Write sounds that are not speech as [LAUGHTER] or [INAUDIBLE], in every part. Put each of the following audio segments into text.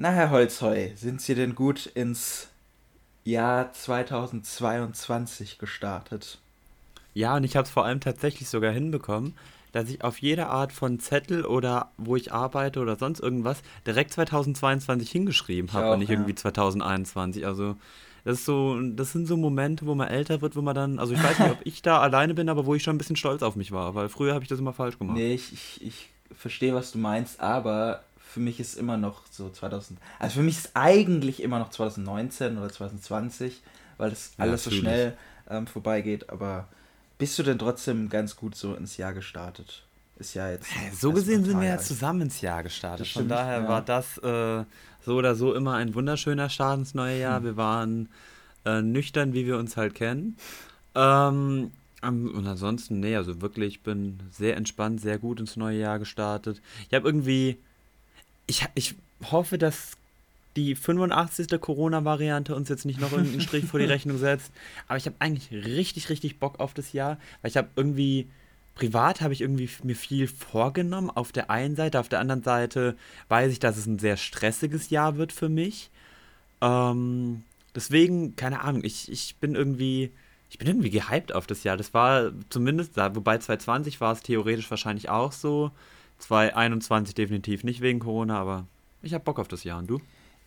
Na, Herr Holzheu, sind Sie denn gut ins Jahr 2022 gestartet? Ja, und ich habe es vor allem tatsächlich sogar hinbekommen, dass ich auf jede Art von Zettel oder wo ich arbeite oder sonst irgendwas direkt 2022 hingeschrieben habe und nicht ja. irgendwie 2021. Also das ist so, das sind so Momente, wo man älter wird, wo man dann, also ich weiß nicht, ob [LAUGHS] ich da alleine bin, aber wo ich schon ein bisschen stolz auf mich war, weil früher habe ich das immer falsch gemacht. Nee, ich, ich, ich verstehe, was du meinst, aber für mich ist immer noch so 2000, also für mich ist eigentlich immer noch 2019 oder 2020, weil das alles ja, so schnell ähm, vorbeigeht, aber bist du denn trotzdem ganz gut so ins Jahr gestartet? Ist ja jetzt. So gesehen sind wir ja zusammen ins Jahr gestartet. Stimmt, Von daher ja. war das äh, so oder so immer ein wunderschöner Start ins neue Jahr. Hm. Wir waren äh, nüchtern, wie wir uns halt kennen. Ähm, und ansonsten, nee, also wirklich, ich bin sehr entspannt, sehr gut ins neue Jahr gestartet. Ich habe irgendwie, ich, ich hoffe, dass die 85. Corona-Variante uns jetzt nicht noch irgendeinen Strich vor die [LAUGHS] Rechnung setzt. Aber ich habe eigentlich richtig, richtig Bock auf das Jahr, weil ich habe irgendwie, privat habe ich irgendwie mir viel vorgenommen. Auf der einen Seite, auf der anderen Seite weiß ich, dass es ein sehr stressiges Jahr wird für mich. Ähm, deswegen, keine Ahnung, ich, ich bin irgendwie, ich bin irgendwie gehypt auf das Jahr. Das war zumindest, wobei 2020 war es theoretisch wahrscheinlich auch so. 2021 definitiv nicht wegen Corona, aber ich habe Bock auf das Jahr. Und du?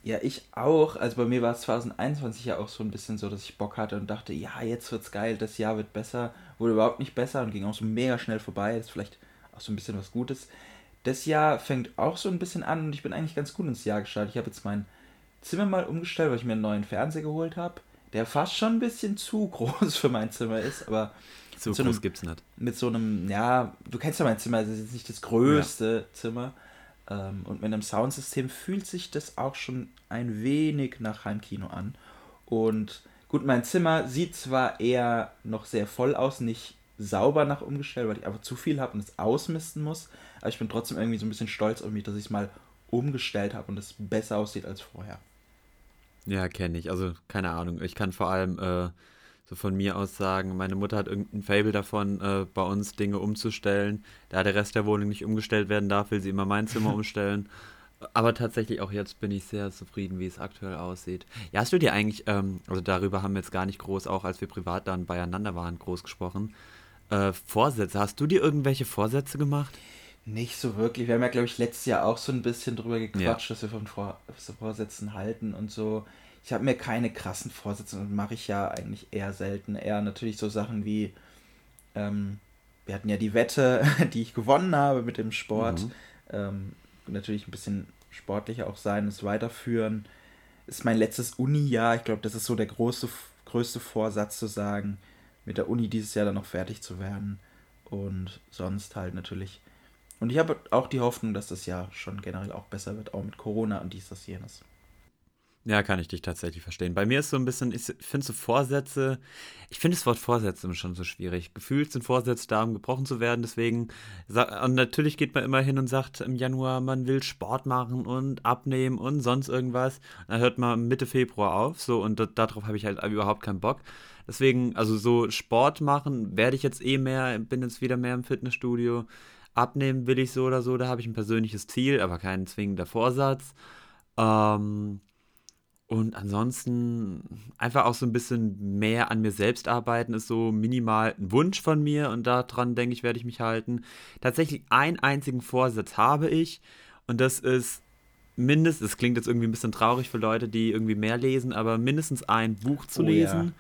Ja, ich auch. Also bei mir war es 2021 ja auch so ein bisschen so, dass ich Bock hatte und dachte, ja, jetzt wird's geil, das Jahr wird besser. Wurde überhaupt nicht besser und ging auch so mega schnell vorbei. Das ist vielleicht auch so ein bisschen was Gutes. Das Jahr fängt auch so ein bisschen an und ich bin eigentlich ganz gut ins Jahr gestartet. Ich habe jetzt mein Zimmer mal umgestellt, weil ich mir einen neuen Fernseher geholt habe, der fast schon ein bisschen zu [LAUGHS] groß für mein Zimmer ist, aber so groß einem, gibt's nicht. Mit so einem, ja, du kennst ja mein Zimmer, es ist jetzt nicht das größte ja. Zimmer. Ähm, und mit einem Soundsystem fühlt sich das auch schon ein wenig nach Heimkino an. Und gut, mein Zimmer sieht zwar eher noch sehr voll aus, nicht sauber nach umgestellt, weil ich einfach zu viel habe und es ausmisten muss. Aber ich bin trotzdem irgendwie so ein bisschen stolz auf mich, dass ich es mal umgestellt habe und es besser aussieht als vorher. Ja, kenne ich. Also keine Ahnung. Ich kann vor allem äh, so von mir aus sagen, meine Mutter hat irgendein Fable davon, äh, bei uns Dinge umzustellen. Da der Rest der Wohnung nicht umgestellt werden darf, will sie immer mein Zimmer [LAUGHS] umstellen. Aber tatsächlich auch jetzt bin ich sehr zufrieden, wie es aktuell aussieht. Ja, hast du dir eigentlich, ähm, also darüber haben wir jetzt gar nicht groß, auch als wir privat dann beieinander waren, groß gesprochen. Äh, Vorsätze, hast du dir irgendwelche Vorsätze gemacht? Nicht so wirklich. Wir haben ja, glaube ich, letztes Jahr auch so ein bisschen drüber gequatscht, ja. dass wir von Vor Vorsätzen halten und so ich habe mir keine krassen Vorsätze und mache ich ja eigentlich eher selten. Eher natürlich so Sachen wie, ähm, wir hatten ja die Wette, [LAUGHS] die ich gewonnen habe mit dem Sport. Mhm. Ähm, natürlich ein bisschen sportlicher auch sein, es weiterführen. Ist mein letztes Uni-Jahr. Ich glaube, das ist so der große, größte Vorsatz zu sagen, mit der Uni dieses Jahr dann noch fertig zu werden. Und sonst halt natürlich. Und ich habe auch die Hoffnung, dass das Jahr schon generell auch besser wird, auch mit Corona und dies, das, jenes. Ja, kann ich dich tatsächlich verstehen. Bei mir ist so ein bisschen, ich finde so Vorsätze, ich finde das Wort Vorsätze schon so schwierig. Gefühlt sind Vorsätze da, um gebrochen zu werden, deswegen, und natürlich geht man immer hin und sagt im Januar, man will Sport machen und abnehmen und sonst irgendwas. Dann hört man Mitte Februar auf, so, und darauf habe ich halt überhaupt keinen Bock. Deswegen, also so Sport machen werde ich jetzt eh mehr, bin jetzt wieder mehr im Fitnessstudio. Abnehmen will ich so oder so, da habe ich ein persönliches Ziel, aber kein zwingender Vorsatz. Ähm, und ansonsten einfach auch so ein bisschen mehr an mir selbst arbeiten, ist so minimal ein Wunsch von mir und daran, denke ich, werde ich mich halten. Tatsächlich einen einzigen Vorsatz habe ich und das ist mindestens, es klingt jetzt irgendwie ein bisschen traurig für Leute, die irgendwie mehr lesen, aber mindestens ein Buch zu oh, lesen.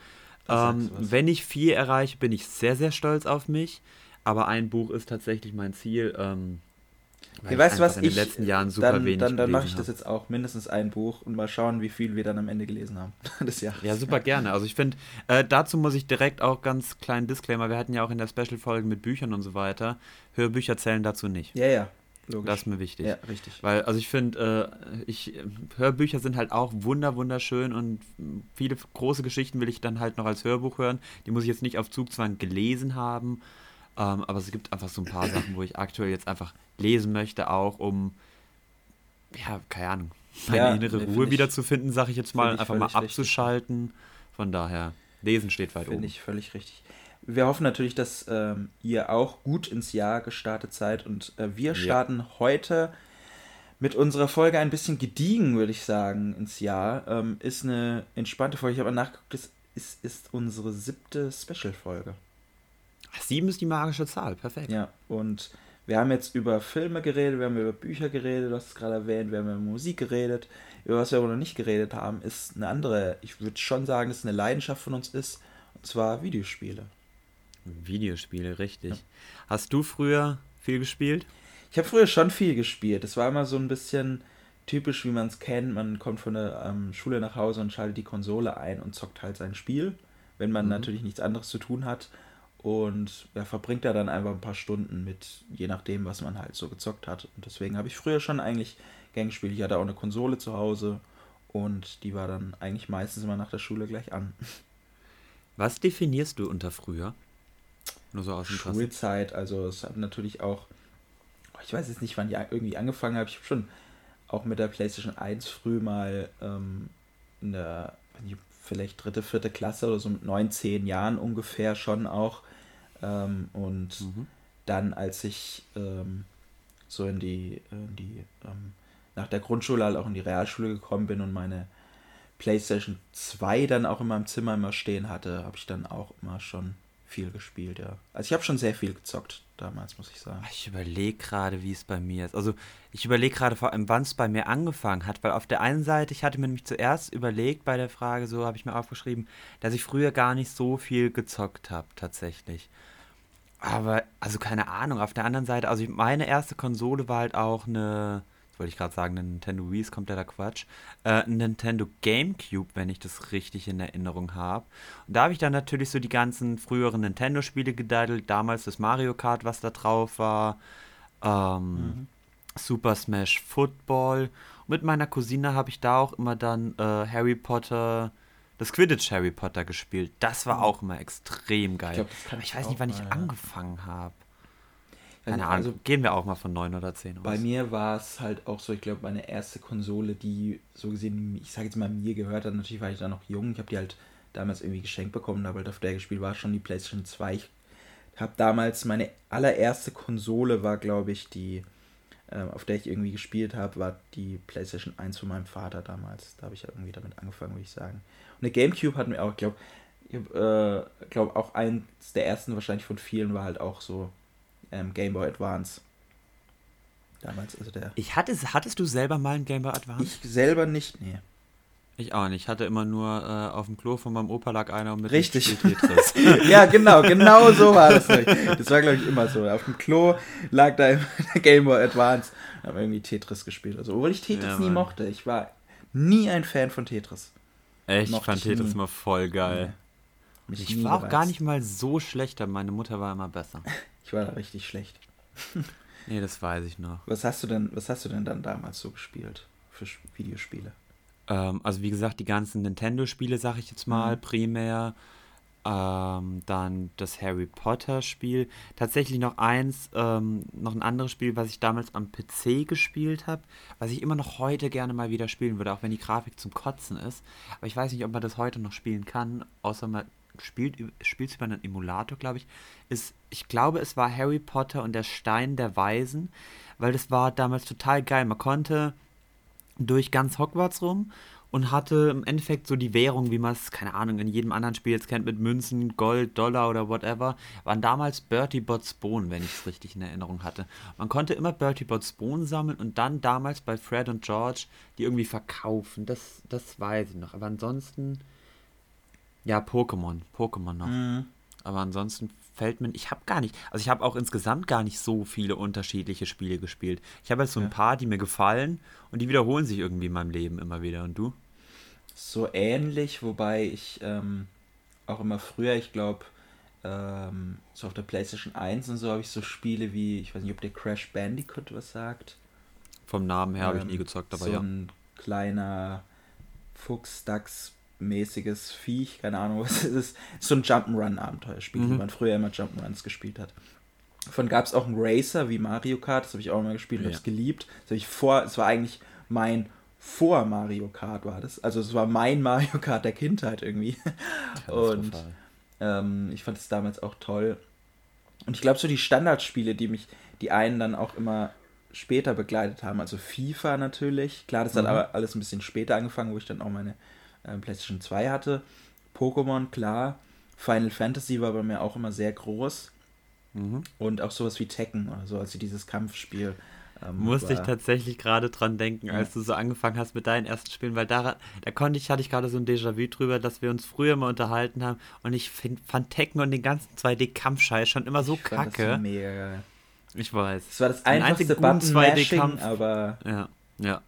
Ja. Ähm, wenn ich vier erreiche, bin ich sehr, sehr stolz auf mich. Aber ein Buch ist tatsächlich mein Ziel. Ähm, weil weißt du was? In den ich, letzten Jahren super dann, wenig Dann, dann mache ich das jetzt auch, mindestens ein Buch und mal schauen, wie viel wir dann am Ende gelesen haben. [LAUGHS] das Jahr. Ja, super gerne. Also ich finde, äh, dazu muss ich direkt auch ganz kleinen Disclaimer, wir hatten ja auch in der Special-Folge mit Büchern und so weiter, Hörbücher zählen dazu nicht. Ja, ja. Logisch. Das ist mir wichtig. Ja, richtig. Weil, also ich finde, äh, ich, Hörbücher sind halt auch wunder, wunderschön und viele große Geschichten will ich dann halt noch als Hörbuch hören. Die muss ich jetzt nicht auf Zugzwang gelesen haben. Ähm, aber es gibt einfach so ein paar Sachen, wo ich aktuell jetzt einfach lesen möchte, auch um, ja, keine Ahnung, meine ja, innere nee, Ruhe wiederzufinden, sage ich jetzt mal, einfach mal abzuschalten. Richtig. Von daher, Lesen steht weit find oben. Finde ich völlig richtig. Wir hoffen natürlich, dass ähm, ihr auch gut ins Jahr gestartet seid und äh, wir starten ja. heute mit unserer Folge ein bisschen gediegen, würde ich sagen, ins Jahr. Ähm, ist eine entspannte Folge. Ich habe nachgeguckt, das ist, ist unsere siebte Special-Folge. Sieben ist die magische Zahl, perfekt. Ja, und wir haben jetzt über Filme geredet, wir haben über Bücher geredet, du hast es gerade erwähnt, wir haben über Musik geredet. Über was wir aber noch nicht geredet haben, ist eine andere, ich würde schon sagen, dass es eine Leidenschaft von uns ist, und zwar Videospiele. Videospiele, richtig. Ja. Hast du früher viel gespielt? Ich habe früher schon viel gespielt. Es war immer so ein bisschen typisch, wie man es kennt. Man kommt von der ähm, Schule nach Hause und schaltet die Konsole ein und zockt halt sein Spiel, wenn man mhm. natürlich nichts anderes zu tun hat. Und ja, verbringt da dann einfach ein paar Stunden mit, je nachdem, was man halt so gezockt hat. Und deswegen habe ich früher schon eigentlich Gang gespielt. Ich hatte auch eine Konsole zu Hause und die war dann eigentlich meistens immer nach der Schule gleich an. Was definierst du unter früher? Nur so aus dem Schulzeit, also es hat natürlich auch, ich weiß jetzt nicht, wann ich irgendwie angefangen habe. Ich habe schon auch mit der PlayStation 1 früh mal ähm, in der, vielleicht dritte, vierte Klasse oder so mit neun, zehn Jahren ungefähr schon auch. Ähm, und mhm. dann, als ich ähm, so in die, in die ähm, nach der Grundschule halt auch in die Realschule gekommen bin und meine PlayStation 2 dann auch in meinem Zimmer immer stehen hatte, habe ich dann auch immer schon viel gespielt, ja. Also ich habe schon sehr viel gezockt damals, muss ich sagen. Ich überlege gerade, wie es bei mir ist. Also ich überlege gerade vor allem, wann es bei mir angefangen hat, weil auf der einen Seite, ich hatte mir nämlich zuerst überlegt bei der Frage, so habe ich mir aufgeschrieben, dass ich früher gar nicht so viel gezockt habe, tatsächlich. Aber, also keine Ahnung, auf der anderen Seite, also meine erste Konsole war halt auch eine wollte ich gerade sagen, eine Nintendo Wii ist kompletter Quatsch. Äh, ein Nintendo GameCube, wenn ich das richtig in Erinnerung habe. Und da habe ich dann natürlich so die ganzen früheren Nintendo-Spiele gedaddelt. Damals das Mario Kart, was da drauf war. Ähm, mhm. Super Smash Football. Und mit meiner Cousine habe ich da auch immer dann äh, Harry Potter, das Quidditch Harry Potter gespielt. Das war mhm. auch immer extrem geil. Ich, glaub, ich weiß nicht, wann mal, ich angefangen habe. Keine Ahnung, also, gehen wir auch mal von 9 oder 10 aus. Bei mir war es halt auch so, ich glaube, meine erste Konsole, die so gesehen, ich sage jetzt mal, mir gehört hat. Natürlich war ich da noch jung. Ich habe die halt damals irgendwie geschenkt bekommen, aber halt auf der gespielt war schon die PlayStation 2. Ich habe damals, meine allererste Konsole war, glaube ich, die, äh, auf der ich irgendwie gespielt habe, war die PlayStation 1 von meinem Vater damals. Da habe ich ja irgendwie damit angefangen, würde ich sagen. Und eine Gamecube hatten wir auch, ich glaube, ich äh, glaube auch eins der ersten wahrscheinlich von vielen war halt auch so ähm, Game Boy Advance. Damals, also der. Ich hatte, hattest du selber mal einen Game Boy Advance? Ich selber nicht, nee. Ich auch nicht. Ich hatte immer nur äh, auf dem Klo von meinem Opa lag einer und mit Richtig. [LAUGHS] ja, genau, genau so war das. Das war, glaube ich, immer so. Auf dem Klo lag da immer der Game Boy Advance und haben irgendwie Tetris gespielt. Also, obwohl ich Tetris ja, nie mochte. Ich war nie ein Fan von Tetris. Echt? ich fand Tetris nie. immer voll geil. Nee. Ich war auch gar nicht mal so schlecht, aber meine Mutter war immer besser. [LAUGHS] Ich war da richtig schlecht. [LAUGHS] nee, das weiß ich noch. Was hast du denn, was hast du denn dann damals so gespielt für Videospiele? Ähm, also wie gesagt, die ganzen Nintendo-Spiele, sag ich jetzt mal, mhm. primär. Ähm, dann das Harry Potter-Spiel. Tatsächlich noch eins, ähm, noch ein anderes Spiel, was ich damals am PC gespielt habe, was ich immer noch heute gerne mal wieder spielen würde, auch wenn die Grafik zum Kotzen ist. Aber ich weiß nicht, ob man das heute noch spielen kann, außer man spielt spielt über einen Emulator, glaube ich, ist, ich glaube, es war Harry Potter und der Stein der Weisen, weil das war damals total geil. Man konnte durch ganz Hogwarts rum und hatte im Endeffekt so die Währung, wie man es, keine Ahnung, in jedem anderen Spiel jetzt kennt, mit Münzen, Gold, Dollar oder whatever, waren damals Bertie Bots Bohnen, wenn ich es richtig in Erinnerung hatte. Man konnte immer Bertie Bots Bohnen sammeln und dann damals bei Fred und George die irgendwie verkaufen. Das, das weiß ich noch. Aber ansonsten ja, Pokémon. Pokémon noch. Mhm. Aber ansonsten fällt mir. Ich habe gar nicht. Also, ich habe auch insgesamt gar nicht so viele unterschiedliche Spiele gespielt. Ich habe jetzt so ein ja. paar, die mir gefallen und die wiederholen sich irgendwie in meinem Leben immer wieder. Und du? So ähnlich, wobei ich ähm, auch immer früher, ich glaube, ähm, so auf der PlayStation 1 und so habe ich so Spiele wie, ich weiß nicht, ob der Crash Bandicoot was sagt. Vom Namen her ähm, habe ich nie gezockt, aber so ja. So ein kleiner Fuchs, Dachs, mäßiges Viech, keine Ahnung, was es ist. So ein Jump'n'Run-Abenteuerspiel, mhm. wie man früher immer Jump'n'Runs gespielt hat. Davon gab es auch einen Racer wie Mario Kart, das habe ich auch immer gespielt, ja. habe es geliebt. Das ich vor, es war eigentlich mein vor Mario Kart war das. Also es war mein [LAUGHS] Mario Kart der Kindheit irgendwie. Und ähm, ich fand es damals auch toll. Und ich glaube, so die Standardspiele, die mich, die einen dann auch immer später begleitet haben. Also FIFA natürlich. Klar, das mhm. hat aber alles ein bisschen später angefangen, wo ich dann auch meine äh, PlayStation 2 hatte. Pokémon, klar. Final Fantasy war bei mir auch immer sehr groß. Mhm. Und auch sowas wie Tekken oder so, also dieses Kampfspiel. Ähm, Musste ich tatsächlich gerade dran denken, ja. als du so angefangen hast mit deinen ersten Spielen, weil daran, da konnte ich, hatte ich gerade so ein Déjà-vu drüber, dass wir uns früher mal unterhalten haben und ich find, fand Tekken und den ganzen 2D-Kampfscheiß schon immer so ich kacke. Das mega geil. Ich weiß. Es war das einfachste Button 2D-Kampf, aber ja, ja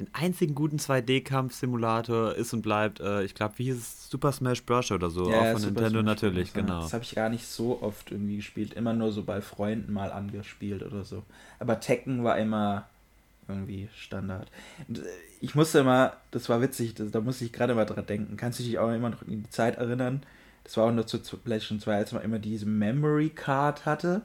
den einzigen guten 2D-Kampf-Simulator ist und bleibt, äh, ich glaube, wie hieß es? Super Smash Bros. oder so, ja, auch von Nintendo Smash natürlich, Bros. genau. Das habe ich gar nicht so oft irgendwie gespielt, immer nur so bei Freunden mal angespielt oder so. Aber Tekken war immer irgendwie Standard. Und äh, ich musste immer, das war witzig, das, da musste ich gerade mal dran denken. Kannst du dich auch immer noch in die Zeit erinnern? Das war auch noch zu PlayStation 2, als man immer diese Memory Card hatte.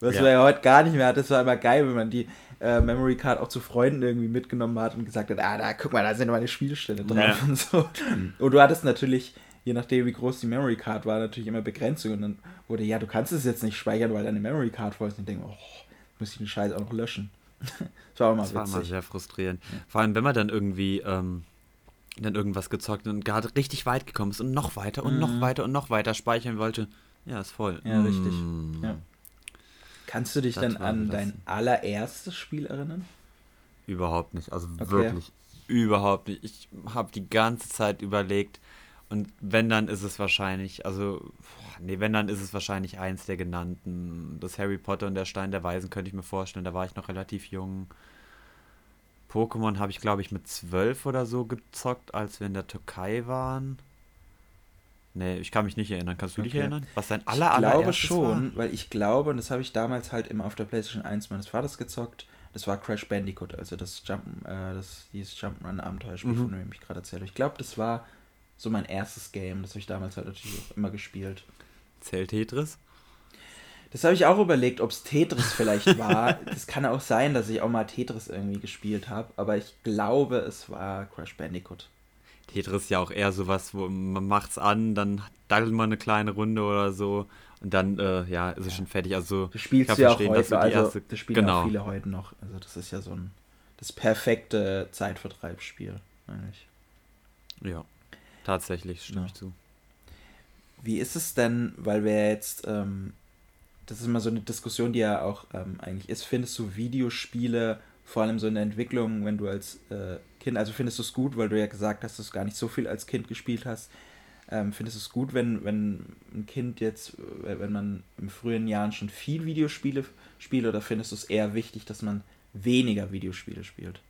Was ja. man ja heute gar nicht mehr hat. Das war immer geil, wenn man die äh, Memory Card auch zu Freunden irgendwie mitgenommen hat und gesagt hat, ah, da guck mal, da sind meine Spielstände drauf ja. und so. Mhm. Und du hattest natürlich, je nachdem wie groß die Memory Card war, natürlich immer Begrenzungen. Und dann wurde, ja, du kannst es jetzt nicht speichern, weil deine Memory Card voll ist. Und ich denke, oh, muss ich den Scheiß auch noch löschen. [LAUGHS] das war auch mal das witzig. war immer sehr frustrierend. Vor allem, wenn man dann irgendwie ähm, dann irgendwas gezockt und gerade richtig weit gekommen ist und noch weiter und mhm. noch weiter und noch weiter speichern wollte. Ja, ist voll. Ja, richtig. Mm. Ja. Kannst du dich dann an dein allererstes Spiel erinnern? Überhaupt nicht. Also okay. wirklich überhaupt nicht. Ich habe die ganze Zeit überlegt und wenn dann ist es wahrscheinlich, also nee, wenn dann ist es wahrscheinlich eins der genannten. Das Harry Potter und der Stein der Weisen könnte ich mir vorstellen. Da war ich noch relativ jung. Pokémon habe ich glaube ich mit zwölf oder so gezockt, als wir in der Türkei waren. Nee, ich kann mich nicht erinnern. Kannst du okay. dich erinnern? Was dein aller, Ich glaube schon, war? weil ich glaube, und das habe ich damals halt immer auf der PlayStation 1 meines Vaters gezockt, das war Crash Bandicoot, also das Jump, äh, das dieses Jump'n'Run Abenteuerspiel, mhm. von dem ich gerade erzähle. Ich glaube, das war so mein erstes Game, das habe ich damals halt natürlich auch immer gespielt. Zählt Tetris? Das habe ich auch überlegt, ob es Tetris vielleicht war. [LAUGHS] das kann auch sein, dass ich auch mal Tetris irgendwie gespielt habe, aber ich glaube, es war Crash Bandicoot. Tetris ist ja auch eher sowas, wo man macht's an, dann daddelt man eine kleine Runde oder so und dann äh, ja, ist es schon fertig. Also das spielst du ja auch heute, also erste, das spielen genau. auch viele heute noch. Also das ist ja so ein das perfekte Zeitvertreibsspiel eigentlich. Ja, tatsächlich stimme ja. ich zu. Wie ist es denn, weil wir jetzt ähm, das ist immer so eine Diskussion, die ja auch ähm, eigentlich ist. Findest du Videospiele vor allem so in der Entwicklung, wenn du als äh, Kind, also findest du es gut, weil du ja gesagt hast, dass du gar nicht so viel als Kind gespielt hast. Ähm, findest du es gut, wenn, wenn ein Kind jetzt, äh, wenn man in frühen Jahren schon viel Videospiele spielt, oder findest du es eher wichtig, dass man weniger Videospiele spielt?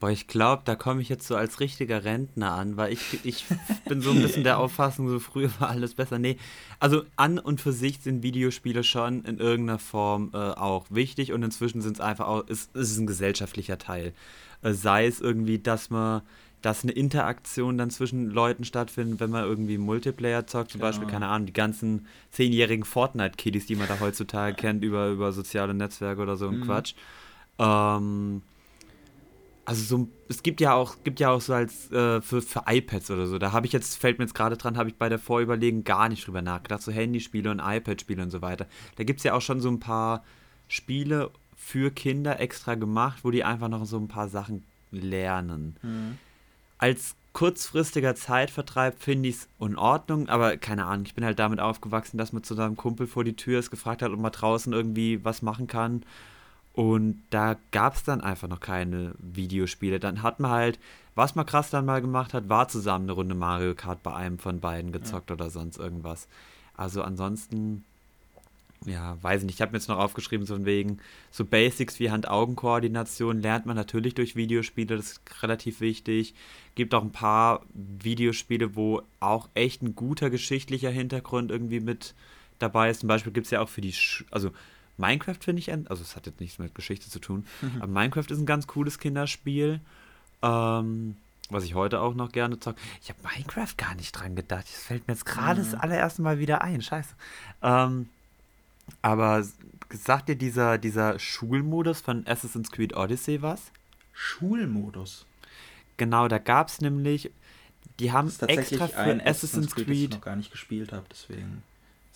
Boah, ich glaube, da komme ich jetzt so als richtiger Rentner an, weil ich, ich [LAUGHS] bin so ein bisschen der Auffassung, so früher war alles besser. Nee, also an und für sich sind Videospiele schon in irgendeiner Form äh, auch wichtig und inzwischen sind es einfach auch, es, es ist ein gesellschaftlicher Teil. Äh, sei es irgendwie, dass man dass eine Interaktion dann zwischen Leuten stattfindet, wenn man irgendwie Multiplayer zockt, zum genau. Beispiel, keine Ahnung, die ganzen zehnjährigen Fortnite-Kiddies, die man da heutzutage [LAUGHS] kennt, über, über soziale Netzwerke oder so ein mhm. Quatsch. Ähm, also so, es gibt ja auch, gibt ja auch so als äh, für, für iPads oder so. Da habe ich jetzt, fällt mir jetzt gerade dran, habe ich bei der Vorüberlegen gar nicht drüber nachgedacht. So Handyspiele und iPad-Spiele und so weiter. Da gibt es ja auch schon so ein paar Spiele für Kinder extra gemacht, wo die einfach noch so ein paar Sachen lernen. Mhm. Als kurzfristiger Zeitvertreib finde ich es in Ordnung, aber keine Ahnung, ich bin halt damit aufgewachsen, dass man zu seinem Kumpel vor die Tür ist, gefragt hat, ob man draußen irgendwie was machen kann. Und da gab es dann einfach noch keine Videospiele. Dann hat man halt, was man krass dann mal gemacht hat, war zusammen eine Runde Mario Kart bei einem von beiden gezockt ja. oder sonst irgendwas. Also ansonsten ja, weiß nicht, ich habe mir jetzt noch aufgeschrieben, so von wegen, so Basics wie Hand-Augen-Koordination lernt man natürlich durch Videospiele, das ist relativ wichtig. Gibt auch ein paar Videospiele, wo auch echt ein guter geschichtlicher Hintergrund irgendwie mit dabei ist. Zum Beispiel gibt es ja auch für die, Sch also Minecraft finde ich, also es hat jetzt nichts mit Geschichte zu tun, mhm. aber Minecraft ist ein ganz cooles Kinderspiel. Ähm, was ich heute auch noch gerne zocke. Ich habe Minecraft gar nicht dran gedacht. Das fällt mir jetzt gerade mhm. das allererste Mal wieder ein. Scheiße. Ähm, aber sagt dir dieser, dieser Schulmodus von Assassin's Creed Odyssey was? Schulmodus? Genau, da gab es nämlich, die haben extra für ein Assassin's Creed, Creed ich noch gar nicht gespielt habe, deswegen.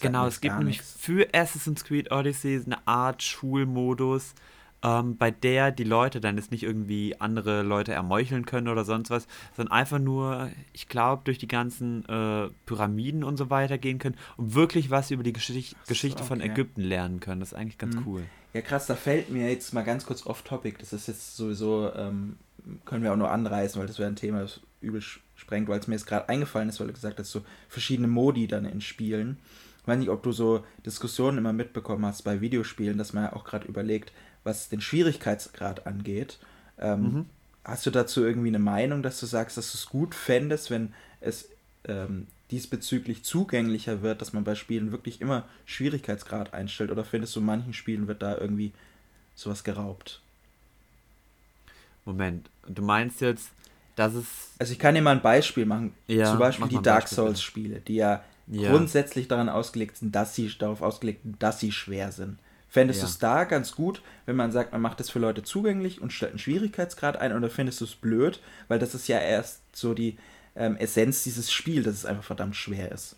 Genau, es gibt nämlich für Assassin's Creed Odyssey eine Art Schulmodus, ähm, bei der die Leute dann jetzt nicht irgendwie andere Leute ermeucheln können oder sonst was, sondern einfach nur, ich glaube, durch die ganzen äh, Pyramiden und so weiter gehen können und wirklich was über die Geschicht so, Geschichte okay. von Ägypten lernen können. Das ist eigentlich ganz mhm. cool. Ja, krass, da fällt mir jetzt mal ganz kurz off-topic. Das ist jetzt sowieso, ähm, können wir auch nur anreißen, weil das wäre ein Thema, das übel sprengt, weil es mir jetzt gerade eingefallen ist, weil du gesagt hast, so verschiedene Modi dann in Spielen. Ich weiß nicht, ob du so Diskussionen immer mitbekommen hast bei Videospielen, dass man ja auch gerade überlegt, was den Schwierigkeitsgrad angeht. Ähm, mhm. Hast du dazu irgendwie eine Meinung, dass du sagst, dass du es gut fändest, wenn es ähm, diesbezüglich zugänglicher wird, dass man bei Spielen wirklich immer Schwierigkeitsgrad einstellt? Oder findest du, in manchen Spielen wird da irgendwie sowas geraubt? Moment, du meinst jetzt, dass es. Also ich kann dir mal ein Beispiel machen. Ja, Zum Beispiel die Dark Souls-Spiele, die ja, ja, grundsätzlich daran ausgelegt sind, dass sie darauf ausgelegt sind, dass sie schwer sind. Fändest ja. du es da ganz gut, wenn man sagt, man macht es für Leute zugänglich und stellt einen Schwierigkeitsgrad ein, oder findest du es blöd? Weil das ist ja erst so die ähm, Essenz dieses Spiels, dass es einfach verdammt schwer ist.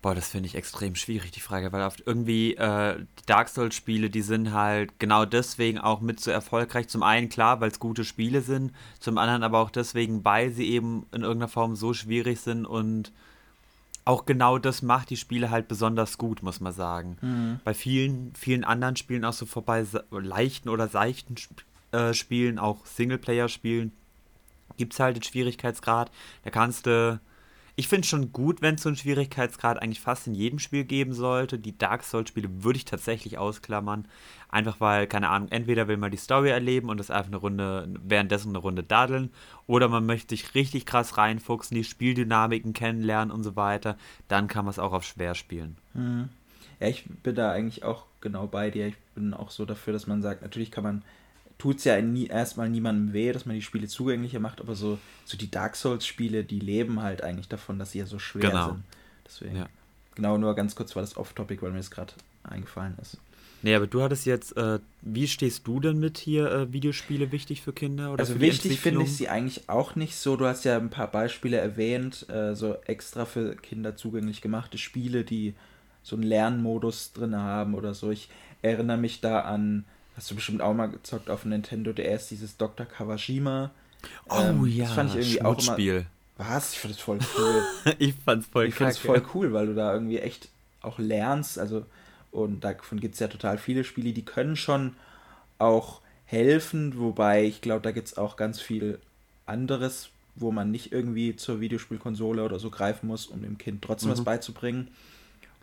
Boah, das finde ich extrem schwierig, die Frage, weil oft irgendwie äh, die Dark Souls-Spiele, die sind halt genau deswegen auch mit so erfolgreich. Zum einen klar, weil es gute Spiele sind, zum anderen aber auch deswegen, weil sie eben in irgendeiner Form so schwierig sind und auch genau das macht die Spiele halt besonders gut, muss man sagen. Mhm. Bei vielen, vielen anderen Spielen, auch so vorbei leichten oder seichten äh, Spielen, auch Singleplayer-Spielen, gibt es halt den Schwierigkeitsgrad. Da kannst du ich finde es schon gut, wenn es so einen Schwierigkeitsgrad eigentlich fast in jedem Spiel geben sollte. Die Dark Souls-Spiele würde ich tatsächlich ausklammern. Einfach weil, keine Ahnung, entweder will man die Story erleben und das einfach eine Runde, währenddessen eine Runde daddeln, oder man möchte sich richtig krass reinfuchsen, die Spieldynamiken kennenlernen und so weiter. Dann kann man es auch auf schwer spielen. Mhm. Ja, ich bin da eigentlich auch genau bei dir. Ich bin auch so dafür, dass man sagt, natürlich kann man tut es ja nie, erstmal niemandem weh, dass man die Spiele zugänglicher macht, aber so, so die Dark Souls-Spiele, die leben halt eigentlich davon, dass sie ja so schwer genau. sind. Deswegen. Ja. Genau, nur ganz kurz war das off-topic, weil mir das gerade eingefallen ist. Nee, aber du hattest jetzt, äh, wie stehst du denn mit hier äh, Videospiele wichtig für Kinder? Oder also wichtig finde ich sie eigentlich auch nicht so. Du hast ja ein paar Beispiele erwähnt, äh, so extra für Kinder zugänglich gemachte Spiele, die so einen Lernmodus drin haben oder so. Ich erinnere mich da an Hast du bestimmt auch mal gezockt auf Nintendo DS, dieses Dr. Kawashima. Oh ähm, ja, das fand ich irgendwie auch immer. Was? Ich fand das voll [LAUGHS] cool. ich fand's voll Ich fand's voll cool, weil du da irgendwie echt auch lernst. Also, und davon gibt es ja total viele Spiele, die können schon auch helfen, wobei ich glaube, da gibt es auch ganz viel anderes, wo man nicht irgendwie zur Videospielkonsole oder so greifen muss, um dem Kind trotzdem mhm. was beizubringen.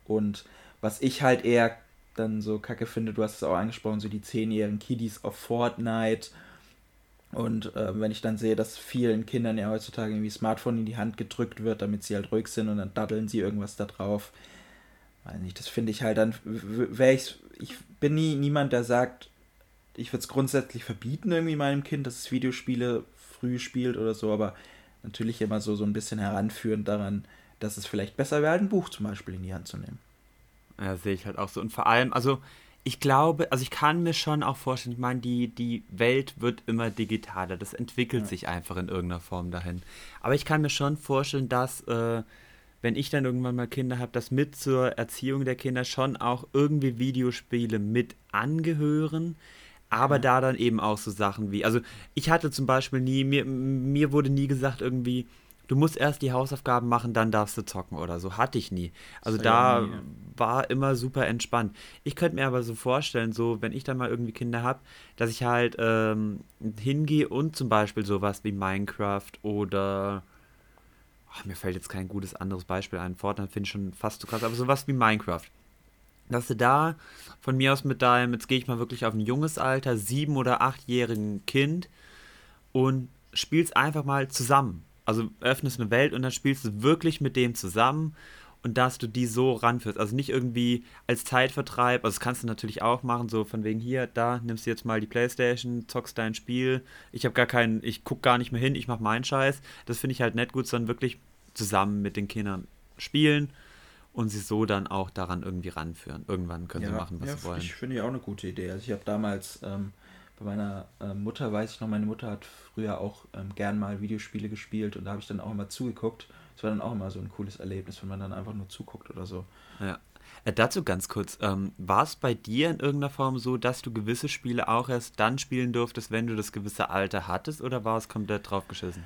Und was ich halt eher dann so kacke finde, du hast es auch angesprochen, so die zehnjährigen Kiddies auf Fortnite. Und äh, wenn ich dann sehe, dass vielen Kindern ja heutzutage irgendwie Smartphone in die Hand gedrückt wird, damit sie halt ruhig sind und dann daddeln sie irgendwas da drauf. Weiß nicht, das finde ich halt dann, wäre ich, ich bin nie niemand, der sagt, ich würde es grundsätzlich verbieten irgendwie meinem Kind, dass es Videospiele früh spielt oder so, aber natürlich immer so, so ein bisschen heranführend daran, dass es vielleicht besser wäre, ein Buch zum Beispiel in die Hand zu nehmen. Ja, sehe ich halt auch so. Und vor allem, also ich glaube, also ich kann mir schon auch vorstellen, ich meine, die, die Welt wird immer digitaler. Das entwickelt ja. sich einfach in irgendeiner Form dahin. Aber ich kann mir schon vorstellen, dass, äh, wenn ich dann irgendwann mal Kinder habe, dass mit zur Erziehung der Kinder schon auch irgendwie Videospiele mit angehören. Aber ja. da dann eben auch so Sachen wie, also ich hatte zum Beispiel nie, mir, mir wurde nie gesagt irgendwie, du musst erst die Hausaufgaben machen, dann darfst du zocken oder so. Hatte ich nie. Also da nie, war immer super entspannt. Ich könnte mir aber so vorstellen, so wenn ich dann mal irgendwie Kinder habe, dass ich halt ähm, hingehe und zum Beispiel sowas wie Minecraft oder ach, mir fällt jetzt kein gutes anderes Beispiel ein. Fortnite finde ich schon fast so krass, aber sowas wie Minecraft. Dass du da von mir aus mit deinem, jetzt gehe ich mal wirklich auf ein junges Alter, sieben- oder achtjährigen Kind und spielst einfach mal zusammen also öffnest eine Welt und dann spielst du wirklich mit dem zusammen und dass du die so ranführst. Also nicht irgendwie als Zeitvertreib, also das kannst du natürlich auch machen, so von wegen hier, da nimmst du jetzt mal die Playstation, zockst dein Spiel, ich habe gar keinen, ich guck gar nicht mehr hin, ich mach meinen Scheiß. Das finde ich halt nicht gut, sondern wirklich zusammen mit den Kindern spielen und sie so dann auch daran irgendwie ranführen. Irgendwann können ja, sie machen, was ja, sie wollen. Ich finde ja auch eine gute Idee. Also ich habe damals ähm, bei meiner äh, Mutter weiß ich noch, meine Mutter hat früher auch ähm, gern mal Videospiele gespielt und da habe ich dann auch immer zugeguckt. Es war dann auch immer so ein cooles Erlebnis, wenn man dann einfach nur zuguckt oder so. Ja. Äh, dazu ganz kurz, ähm, war es bei dir in irgendeiner Form so, dass du gewisse Spiele auch erst dann spielen durftest, wenn du das gewisse Alter hattest, oder war es komplett drauf geschissen?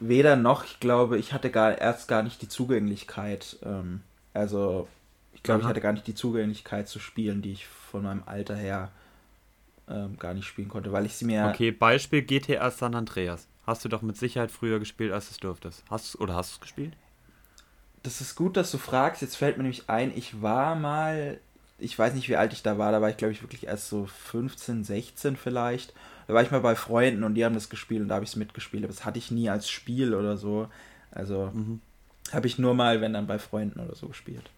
Weder noch, ich glaube, ich hatte gar erst gar nicht die Zugänglichkeit. Ähm, also, ich glaube, ich hatte gar nicht die Zugänglichkeit zu Spielen, die ich von meinem Alter her ähm, gar nicht spielen konnte, weil ich sie mir. Okay, Beispiel GTA San Andreas. Hast du doch mit Sicherheit früher gespielt, als du es durftest. Hast oder hast du es gespielt? Das ist gut, dass du fragst. Jetzt fällt mir nämlich ein, ich war mal, ich weiß nicht, wie alt ich da war, da war ich glaube ich wirklich erst so 15, 16 vielleicht. Da war ich mal bei Freunden und die haben das gespielt und da habe ich es mitgespielt. Aber das hatte ich nie als Spiel oder so. Also mhm. habe ich nur mal, wenn dann bei Freunden oder so gespielt.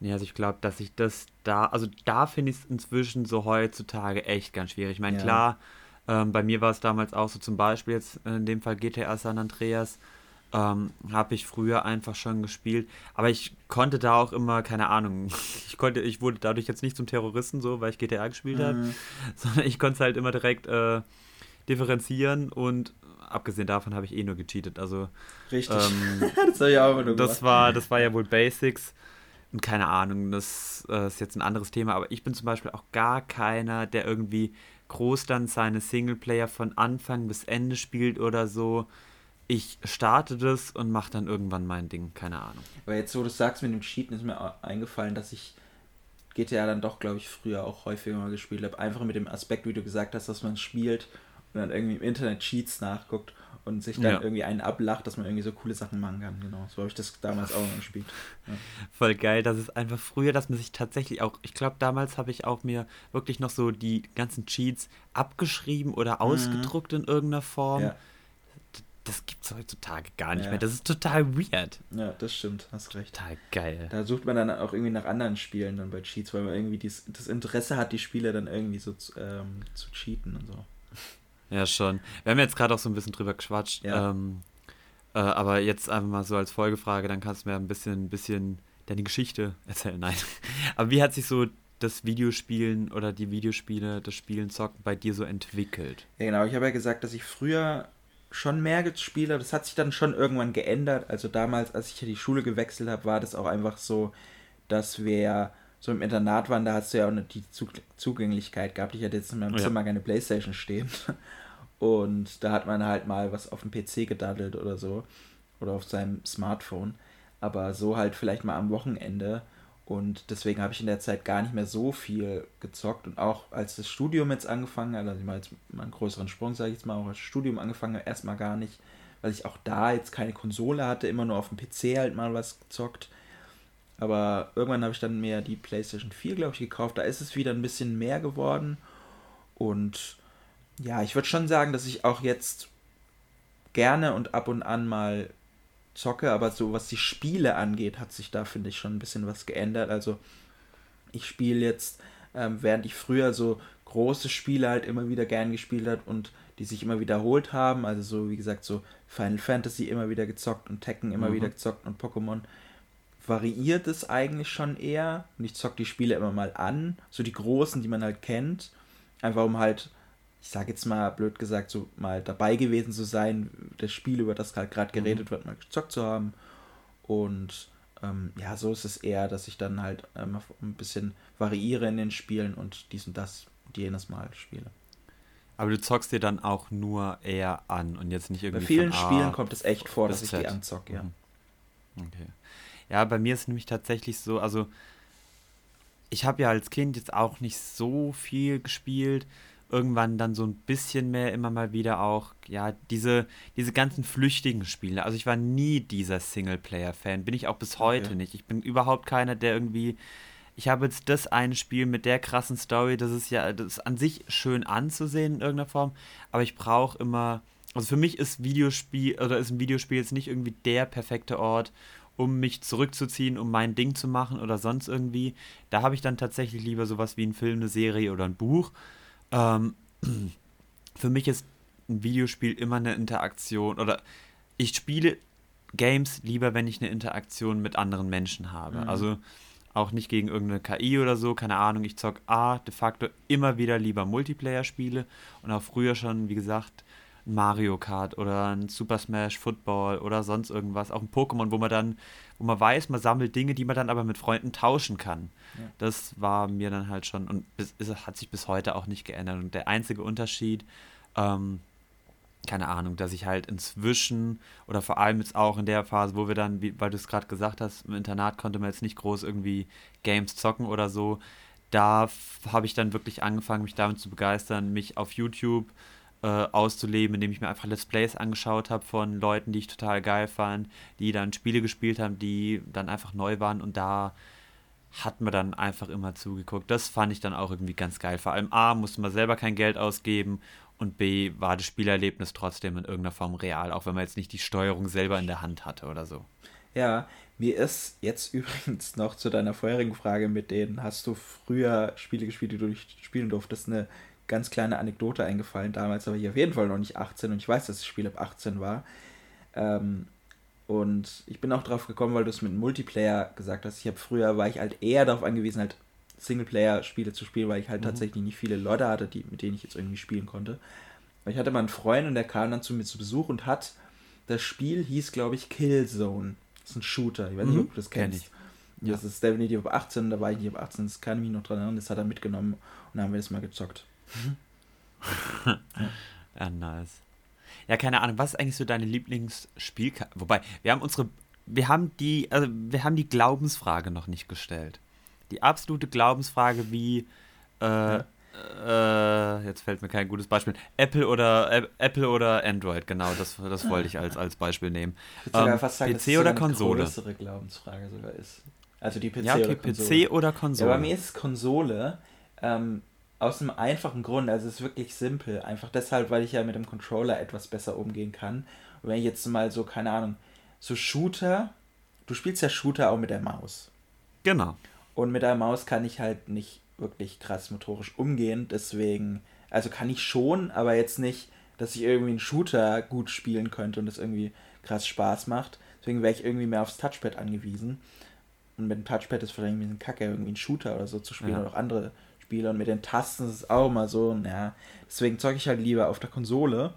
Ja, also ich glaube, dass ich das da, also da finde ich es inzwischen so heutzutage echt ganz schwierig. Ich meine, ja. klar, ähm, bei mir war es damals auch so zum Beispiel jetzt in dem Fall GTA San Andreas, ähm, habe ich früher einfach schon gespielt, aber ich konnte da auch immer, keine Ahnung, [LAUGHS] ich konnte, ich wurde dadurch jetzt nicht zum Terroristen so, weil ich GTA gespielt mhm. habe, [LAUGHS] sondern ich konnte es halt immer direkt äh, differenzieren und abgesehen davon habe ich eh nur gecheatet. Also richtig, ähm, [LAUGHS] das, ich auch immer das war, das war ja wohl Basics. Und keine Ahnung, das äh, ist jetzt ein anderes Thema, aber ich bin zum Beispiel auch gar keiner, der irgendwie groß dann seine Singleplayer von Anfang bis Ende spielt oder so. Ich starte das und mache dann irgendwann mein Ding, keine Ahnung. Aber jetzt, wo du sagst mit dem Cheaten, ist mir eingefallen, dass ich GTA dann doch, glaube ich, früher auch häufiger mal gespielt habe. Einfach mit dem Aspekt, wie du gesagt hast, dass man spielt und dann irgendwie im Internet Cheats nachguckt und sich dann ja. irgendwie einen ablacht, dass man irgendwie so coole Sachen machen kann. Genau, so habe ich das damals auch gespielt. Ja. Voll geil, das ist einfach früher, dass man sich tatsächlich auch, ich glaube, damals habe ich auch mir wirklich noch so die ganzen Cheats abgeschrieben oder mhm. ausgedruckt mhm. in irgendeiner Form. Ja. Das gibt es heutzutage gar nicht mehr. Das ist total weird. Ja, das stimmt, hast recht. Total geil. Da sucht man dann auch irgendwie nach anderen Spielen dann bei Cheats, weil man irgendwie dies, das Interesse hat, die Spiele dann irgendwie so ähm, zu cheaten und so. Ja, schon. Wir haben jetzt gerade auch so ein bisschen drüber geschwatscht. Ja. Ähm, äh, aber jetzt einfach mal so als Folgefrage, dann kannst du mir ein bisschen, ein bisschen deine Geschichte erzählen. [LAUGHS] Nein. Aber wie hat sich so das Videospielen oder die Videospiele, das Spielen zocken bei dir so entwickelt? Ja, genau. Ich habe ja gesagt, dass ich früher schon mehr gespielt habe. Das hat sich dann schon irgendwann geändert. Also damals, als ich ja die Schule gewechselt habe, war das auch einfach so, dass wir so im Internat waren, da hast du ja auch nicht die Zugänglichkeit gehabt. Ich hatte jetzt in meinem ja. Zimmer keine Playstation stehen. [LAUGHS] Und da hat man halt mal was auf dem PC gedaddelt oder so. Oder auf seinem Smartphone. Aber so halt vielleicht mal am Wochenende. Und deswegen habe ich in der Zeit gar nicht mehr so viel gezockt. Und auch als das Studium jetzt angefangen hat, also ich mache jetzt mal einen größeren Sprung, sage ich jetzt mal, auch als das Studium angefangen hat, erstmal gar nicht, weil ich auch da jetzt keine Konsole hatte, immer nur auf dem PC halt mal was gezockt. Aber irgendwann habe ich dann mehr die PlayStation 4, glaube ich, gekauft. Da ist es wieder ein bisschen mehr geworden. Und ja, ich würde schon sagen, dass ich auch jetzt gerne und ab und an mal zocke, aber so was die Spiele angeht, hat sich da, finde ich, schon ein bisschen was geändert. Also ich spiele jetzt, ähm, während ich früher so große Spiele halt immer wieder gern gespielt habe und die sich immer wiederholt haben, also so wie gesagt, so Final Fantasy immer wieder gezockt und Tekken immer mhm. wieder gezockt und Pokémon, variiert es eigentlich schon eher. Und ich zock die Spiele immer mal an, so die großen, die man halt kennt, einfach um halt, ich sag jetzt mal blöd gesagt, so mal dabei gewesen zu sein, das Spiel, über das halt gerade geredet mhm. wird, mal gezockt zu haben. Und ähm, ja, so ist es eher, dass ich dann halt ähm, ein bisschen variiere in den Spielen und dies und das und jenes Mal spiele. Aber du zockst dir dann auch nur eher an und jetzt nicht irgendwie. Bei vielen Spielen kommt es echt vor, dass ich die anzocke, ja. Mhm. Okay. Ja, bei mir ist es nämlich tatsächlich so, also ich habe ja als Kind jetzt auch nicht so viel gespielt. Irgendwann dann so ein bisschen mehr, immer mal wieder auch, ja, diese, diese ganzen flüchtigen Spiele. Also ich war nie dieser Singleplayer-Fan, bin ich auch bis heute okay. nicht. Ich bin überhaupt keiner, der irgendwie. Ich habe jetzt das eine Spiel mit der krassen Story, das ist ja, das ist an sich schön anzusehen in irgendeiner Form, aber ich brauche immer. Also für mich ist Videospiel oder ist ein Videospiel jetzt nicht irgendwie der perfekte Ort, um mich zurückzuziehen, um mein Ding zu machen oder sonst irgendwie. Da habe ich dann tatsächlich lieber sowas wie einen Film, eine Serie oder ein Buch. Ähm, [CLEARS THROAT] für mich ist ein Videospiel immer eine Interaktion oder ich spiele Games lieber, wenn ich eine Interaktion mit anderen Menschen habe. Mhm. Also auch nicht gegen irgendeine KI oder so, keine Ahnung. Ich zock A, de facto immer wieder lieber Multiplayer-Spiele und auch früher schon, wie gesagt, Mario Kart oder ein Super Smash Football oder sonst irgendwas, auch ein Pokémon, wo man dann, wo man weiß, man sammelt Dinge, die man dann aber mit Freunden tauschen kann. Ja. Das war mir dann halt schon und bis, hat sich bis heute auch nicht geändert. Und der einzige Unterschied, ähm, keine Ahnung, dass ich halt inzwischen oder vor allem jetzt auch in der Phase, wo wir dann, wie, weil du es gerade gesagt hast, im Internat konnte man jetzt nicht groß irgendwie Games zocken oder so. Da habe ich dann wirklich angefangen, mich damit zu begeistern, mich auf YouTube äh, auszuleben, indem ich mir einfach Let's Plays angeschaut habe von Leuten, die ich total geil fand, die dann Spiele gespielt haben, die dann einfach neu waren und da hat man dann einfach immer zugeguckt. Das fand ich dann auch irgendwie ganz geil. Vor allem A, musste man selber kein Geld ausgeben und B, war das Spielerlebnis trotzdem in irgendeiner Form real, auch wenn man jetzt nicht die Steuerung selber in der Hand hatte oder so. Ja, mir ist jetzt [LAUGHS] übrigens noch zu deiner vorherigen Frage mit denen, hast du früher Spiele gespielt, die du nicht spielen durftest, eine ganz kleine Anekdote eingefallen. Damals war ich auf jeden Fall noch nicht 18 und ich weiß, dass das Spiel ab 18 war. Ähm, und ich bin auch drauf gekommen, weil du es mit Multiplayer gesagt hast. Ich habe früher, war ich halt eher darauf angewiesen, halt Singleplayer-Spiele zu spielen, weil ich halt mhm. tatsächlich nicht viele Leute hatte, die, mit denen ich jetzt irgendwie spielen konnte. Aber ich hatte mal einen Freund und der kam dann zu mir zu Besuch und hat, das Spiel hieß, glaube ich, Killzone. Das ist ein Shooter. Ich weiß nicht, mhm. ob du das kennst. Kenn ich. Das ist definitiv ab 18, da war ich nicht ab 18, das kann ich mich noch dran erinnern, das hat er mitgenommen und dann haben wir das mal gezockt [LAUGHS] ja. nice. Ja, keine Ahnung, was ist eigentlich so deine Lieblingsspielkarte? Wobei, wir haben unsere, wir haben die, also wir haben die Glaubensfrage noch nicht gestellt. Die absolute Glaubensfrage wie, äh, äh, jetzt fällt mir kein gutes Beispiel. Apple oder äh, Apple oder Android, genau, das, das wollte ich als, als Beispiel nehmen. Ich ähm, fast sagen, PC oder Konsole? größere Glaubensfrage sogar ist. Also die PC ja, okay, oder Konsole. PC oder Konsole. Ja, bei mir ist es Konsole. Ähm, aus einem einfachen Grund, also es ist wirklich simpel. Einfach deshalb, weil ich ja mit dem Controller etwas besser umgehen kann. Und wenn ich jetzt mal so, keine Ahnung, so Shooter, du spielst ja Shooter auch mit der Maus. Genau. Und mit der Maus kann ich halt nicht wirklich krass motorisch umgehen, deswegen, also kann ich schon, aber jetzt nicht, dass ich irgendwie einen Shooter gut spielen könnte und das irgendwie krass Spaß macht. Deswegen wäre ich irgendwie mehr aufs Touchpad angewiesen. Und mit dem Touchpad ist vielleicht ein bisschen kacke, irgendwie einen Shooter oder so zu spielen ja. oder auch andere Spiele und mit den Tasten ist es auch mal so, ja. Deswegen zocke ich halt lieber auf der Konsole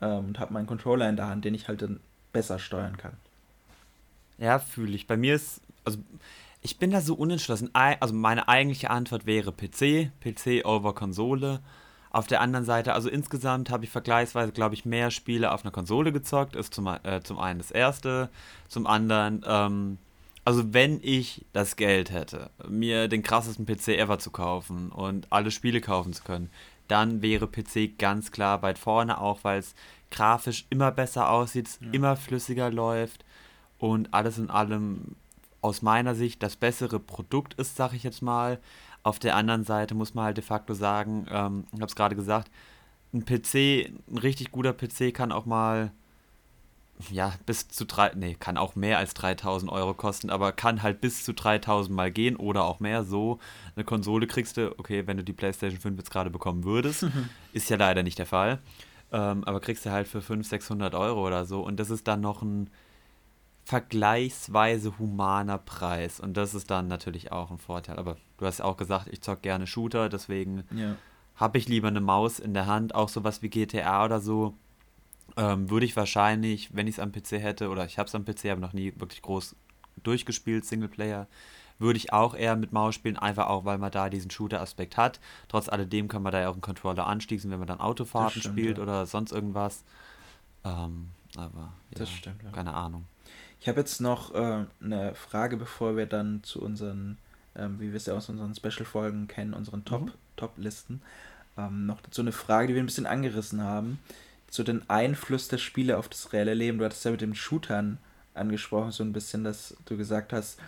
ähm, und habe meinen Controller in der Hand, den ich halt dann besser steuern kann. Ja, fühle ich. Bei mir ist, also ich bin da so unentschlossen. Also meine eigentliche Antwort wäre PC, PC over Konsole. Auf der anderen Seite, also insgesamt habe ich vergleichsweise, glaube ich, mehr Spiele auf einer Konsole gezockt. Ist zum, äh, zum einen das erste, zum anderen ähm, also wenn ich das Geld hätte, mir den krassesten PC ever zu kaufen und alle Spiele kaufen zu können, dann wäre PC ganz klar weit vorne, auch weil es grafisch immer besser aussieht, ja. immer flüssiger läuft und alles in allem aus meiner Sicht das bessere Produkt ist, sag ich jetzt mal. Auf der anderen Seite muss man halt de facto sagen, ähm, ich habe es gerade gesagt, ein PC, ein richtig guter PC kann auch mal ja, bis zu drei, nee, kann auch mehr als 3000 Euro kosten, aber kann halt bis zu 3000 mal gehen oder auch mehr. So eine Konsole kriegst du, okay, wenn du die PlayStation 5 jetzt gerade bekommen würdest, ist ja leider nicht der Fall, ähm, aber kriegst du halt für 500, 600 Euro oder so und das ist dann noch ein vergleichsweise humaner Preis und das ist dann natürlich auch ein Vorteil. Aber du hast ja auch gesagt, ich zock gerne Shooter, deswegen ja. habe ich lieber eine Maus in der Hand, auch sowas wie GTA oder so ähm, würde ich wahrscheinlich, wenn ich es am PC hätte, oder ich habe es am PC, aber noch nie wirklich groß durchgespielt, Singleplayer, würde ich auch eher mit Maus spielen, einfach auch, weil man da diesen Shooter-Aspekt hat. Trotz alledem kann man da ja auch einen Controller anschließen, wenn man dann Autofahrten stimmt, spielt ja. oder sonst irgendwas. Ähm, aber ja, das stimmt, ja. keine Ahnung. Ich habe jetzt noch äh, eine Frage, bevor wir dann zu unseren, ähm, wie wir es ja aus unseren Special-Folgen kennen, unseren Top, mhm. Top-Listen. Ähm, noch dazu eine Frage, die wir ein bisschen angerissen haben so den Einfluss der Spiele auf das reelle Leben. Du hattest ja mit den Shootern angesprochen, so ein bisschen, dass du gesagt hast,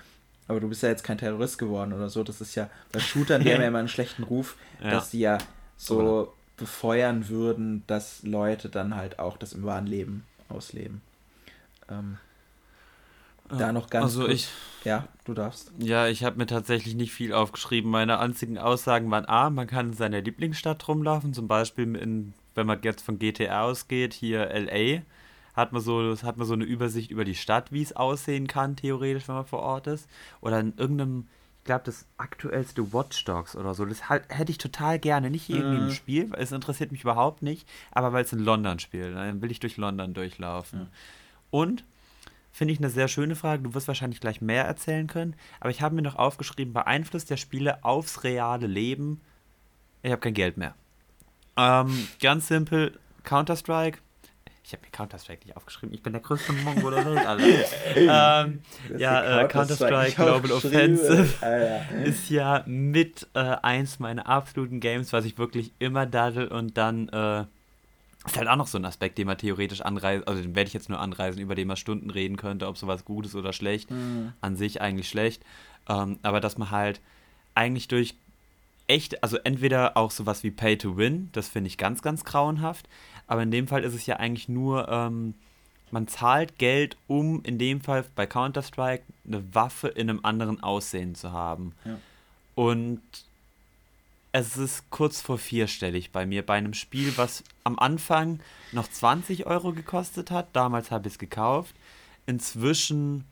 aber du bist ja jetzt kein Terrorist geworden oder so. Das ist ja, bei Shootern, die haben ja immer einen schlechten Ruf, [LAUGHS] ja. dass die ja so befeuern würden, dass Leute dann halt auch das im wahren Leben ausleben. Ähm, da noch ganz also ich ja du darfst ja ich habe mir tatsächlich nicht viel aufgeschrieben meine einzigen Aussagen waren a man kann in seiner Lieblingsstadt rumlaufen zum Beispiel in wenn man jetzt von GTA ausgeht, hier LA, hat man so, hat man so eine Übersicht über die Stadt, wie es aussehen kann, theoretisch, wenn man vor Ort ist. Oder in irgendeinem, glaube, das aktuellste Watch Dogs oder so. Das halt, hätte ich total gerne. Nicht irgendwie mhm. im Spiel, weil es interessiert mich überhaupt nicht, aber weil es in London spielt. Dann will ich durch London durchlaufen. Ja. Und finde ich eine sehr schöne Frage. Du wirst wahrscheinlich gleich mehr erzählen können, aber ich habe mir noch aufgeschrieben, beeinflusst der Spiele aufs reale Leben. Ich habe kein Geld mehr. Ähm, ganz simpel, Counter-Strike ich habe mir Counter-Strike nicht aufgeschrieben. Ich bin der größte Mongo der Welt, Alter. [LAUGHS] ähm, ja, äh, Counter-Strike Global Offensive ah, ja. [LAUGHS] ist ja mit äh, eins meiner absoluten Games, was ich wirklich immer daddel und dann äh, ist halt auch noch so ein Aspekt, den man theoretisch anreisen, also den werde ich jetzt nur anreisen, über den man Stunden reden könnte, ob sowas gut ist oder schlecht. Mhm. An sich eigentlich schlecht. Ähm, aber dass man halt eigentlich durch echt, also entweder auch sowas wie Pay to Win, das finde ich ganz, ganz grauenhaft, aber in dem Fall ist es ja eigentlich nur, ähm, man zahlt Geld, um in dem Fall bei Counter-Strike eine Waffe in einem anderen Aussehen zu haben. Ja. Und es ist kurz vor vierstellig bei mir, bei einem Spiel, was am Anfang noch 20 Euro gekostet hat. Damals habe ich es gekauft. Inzwischen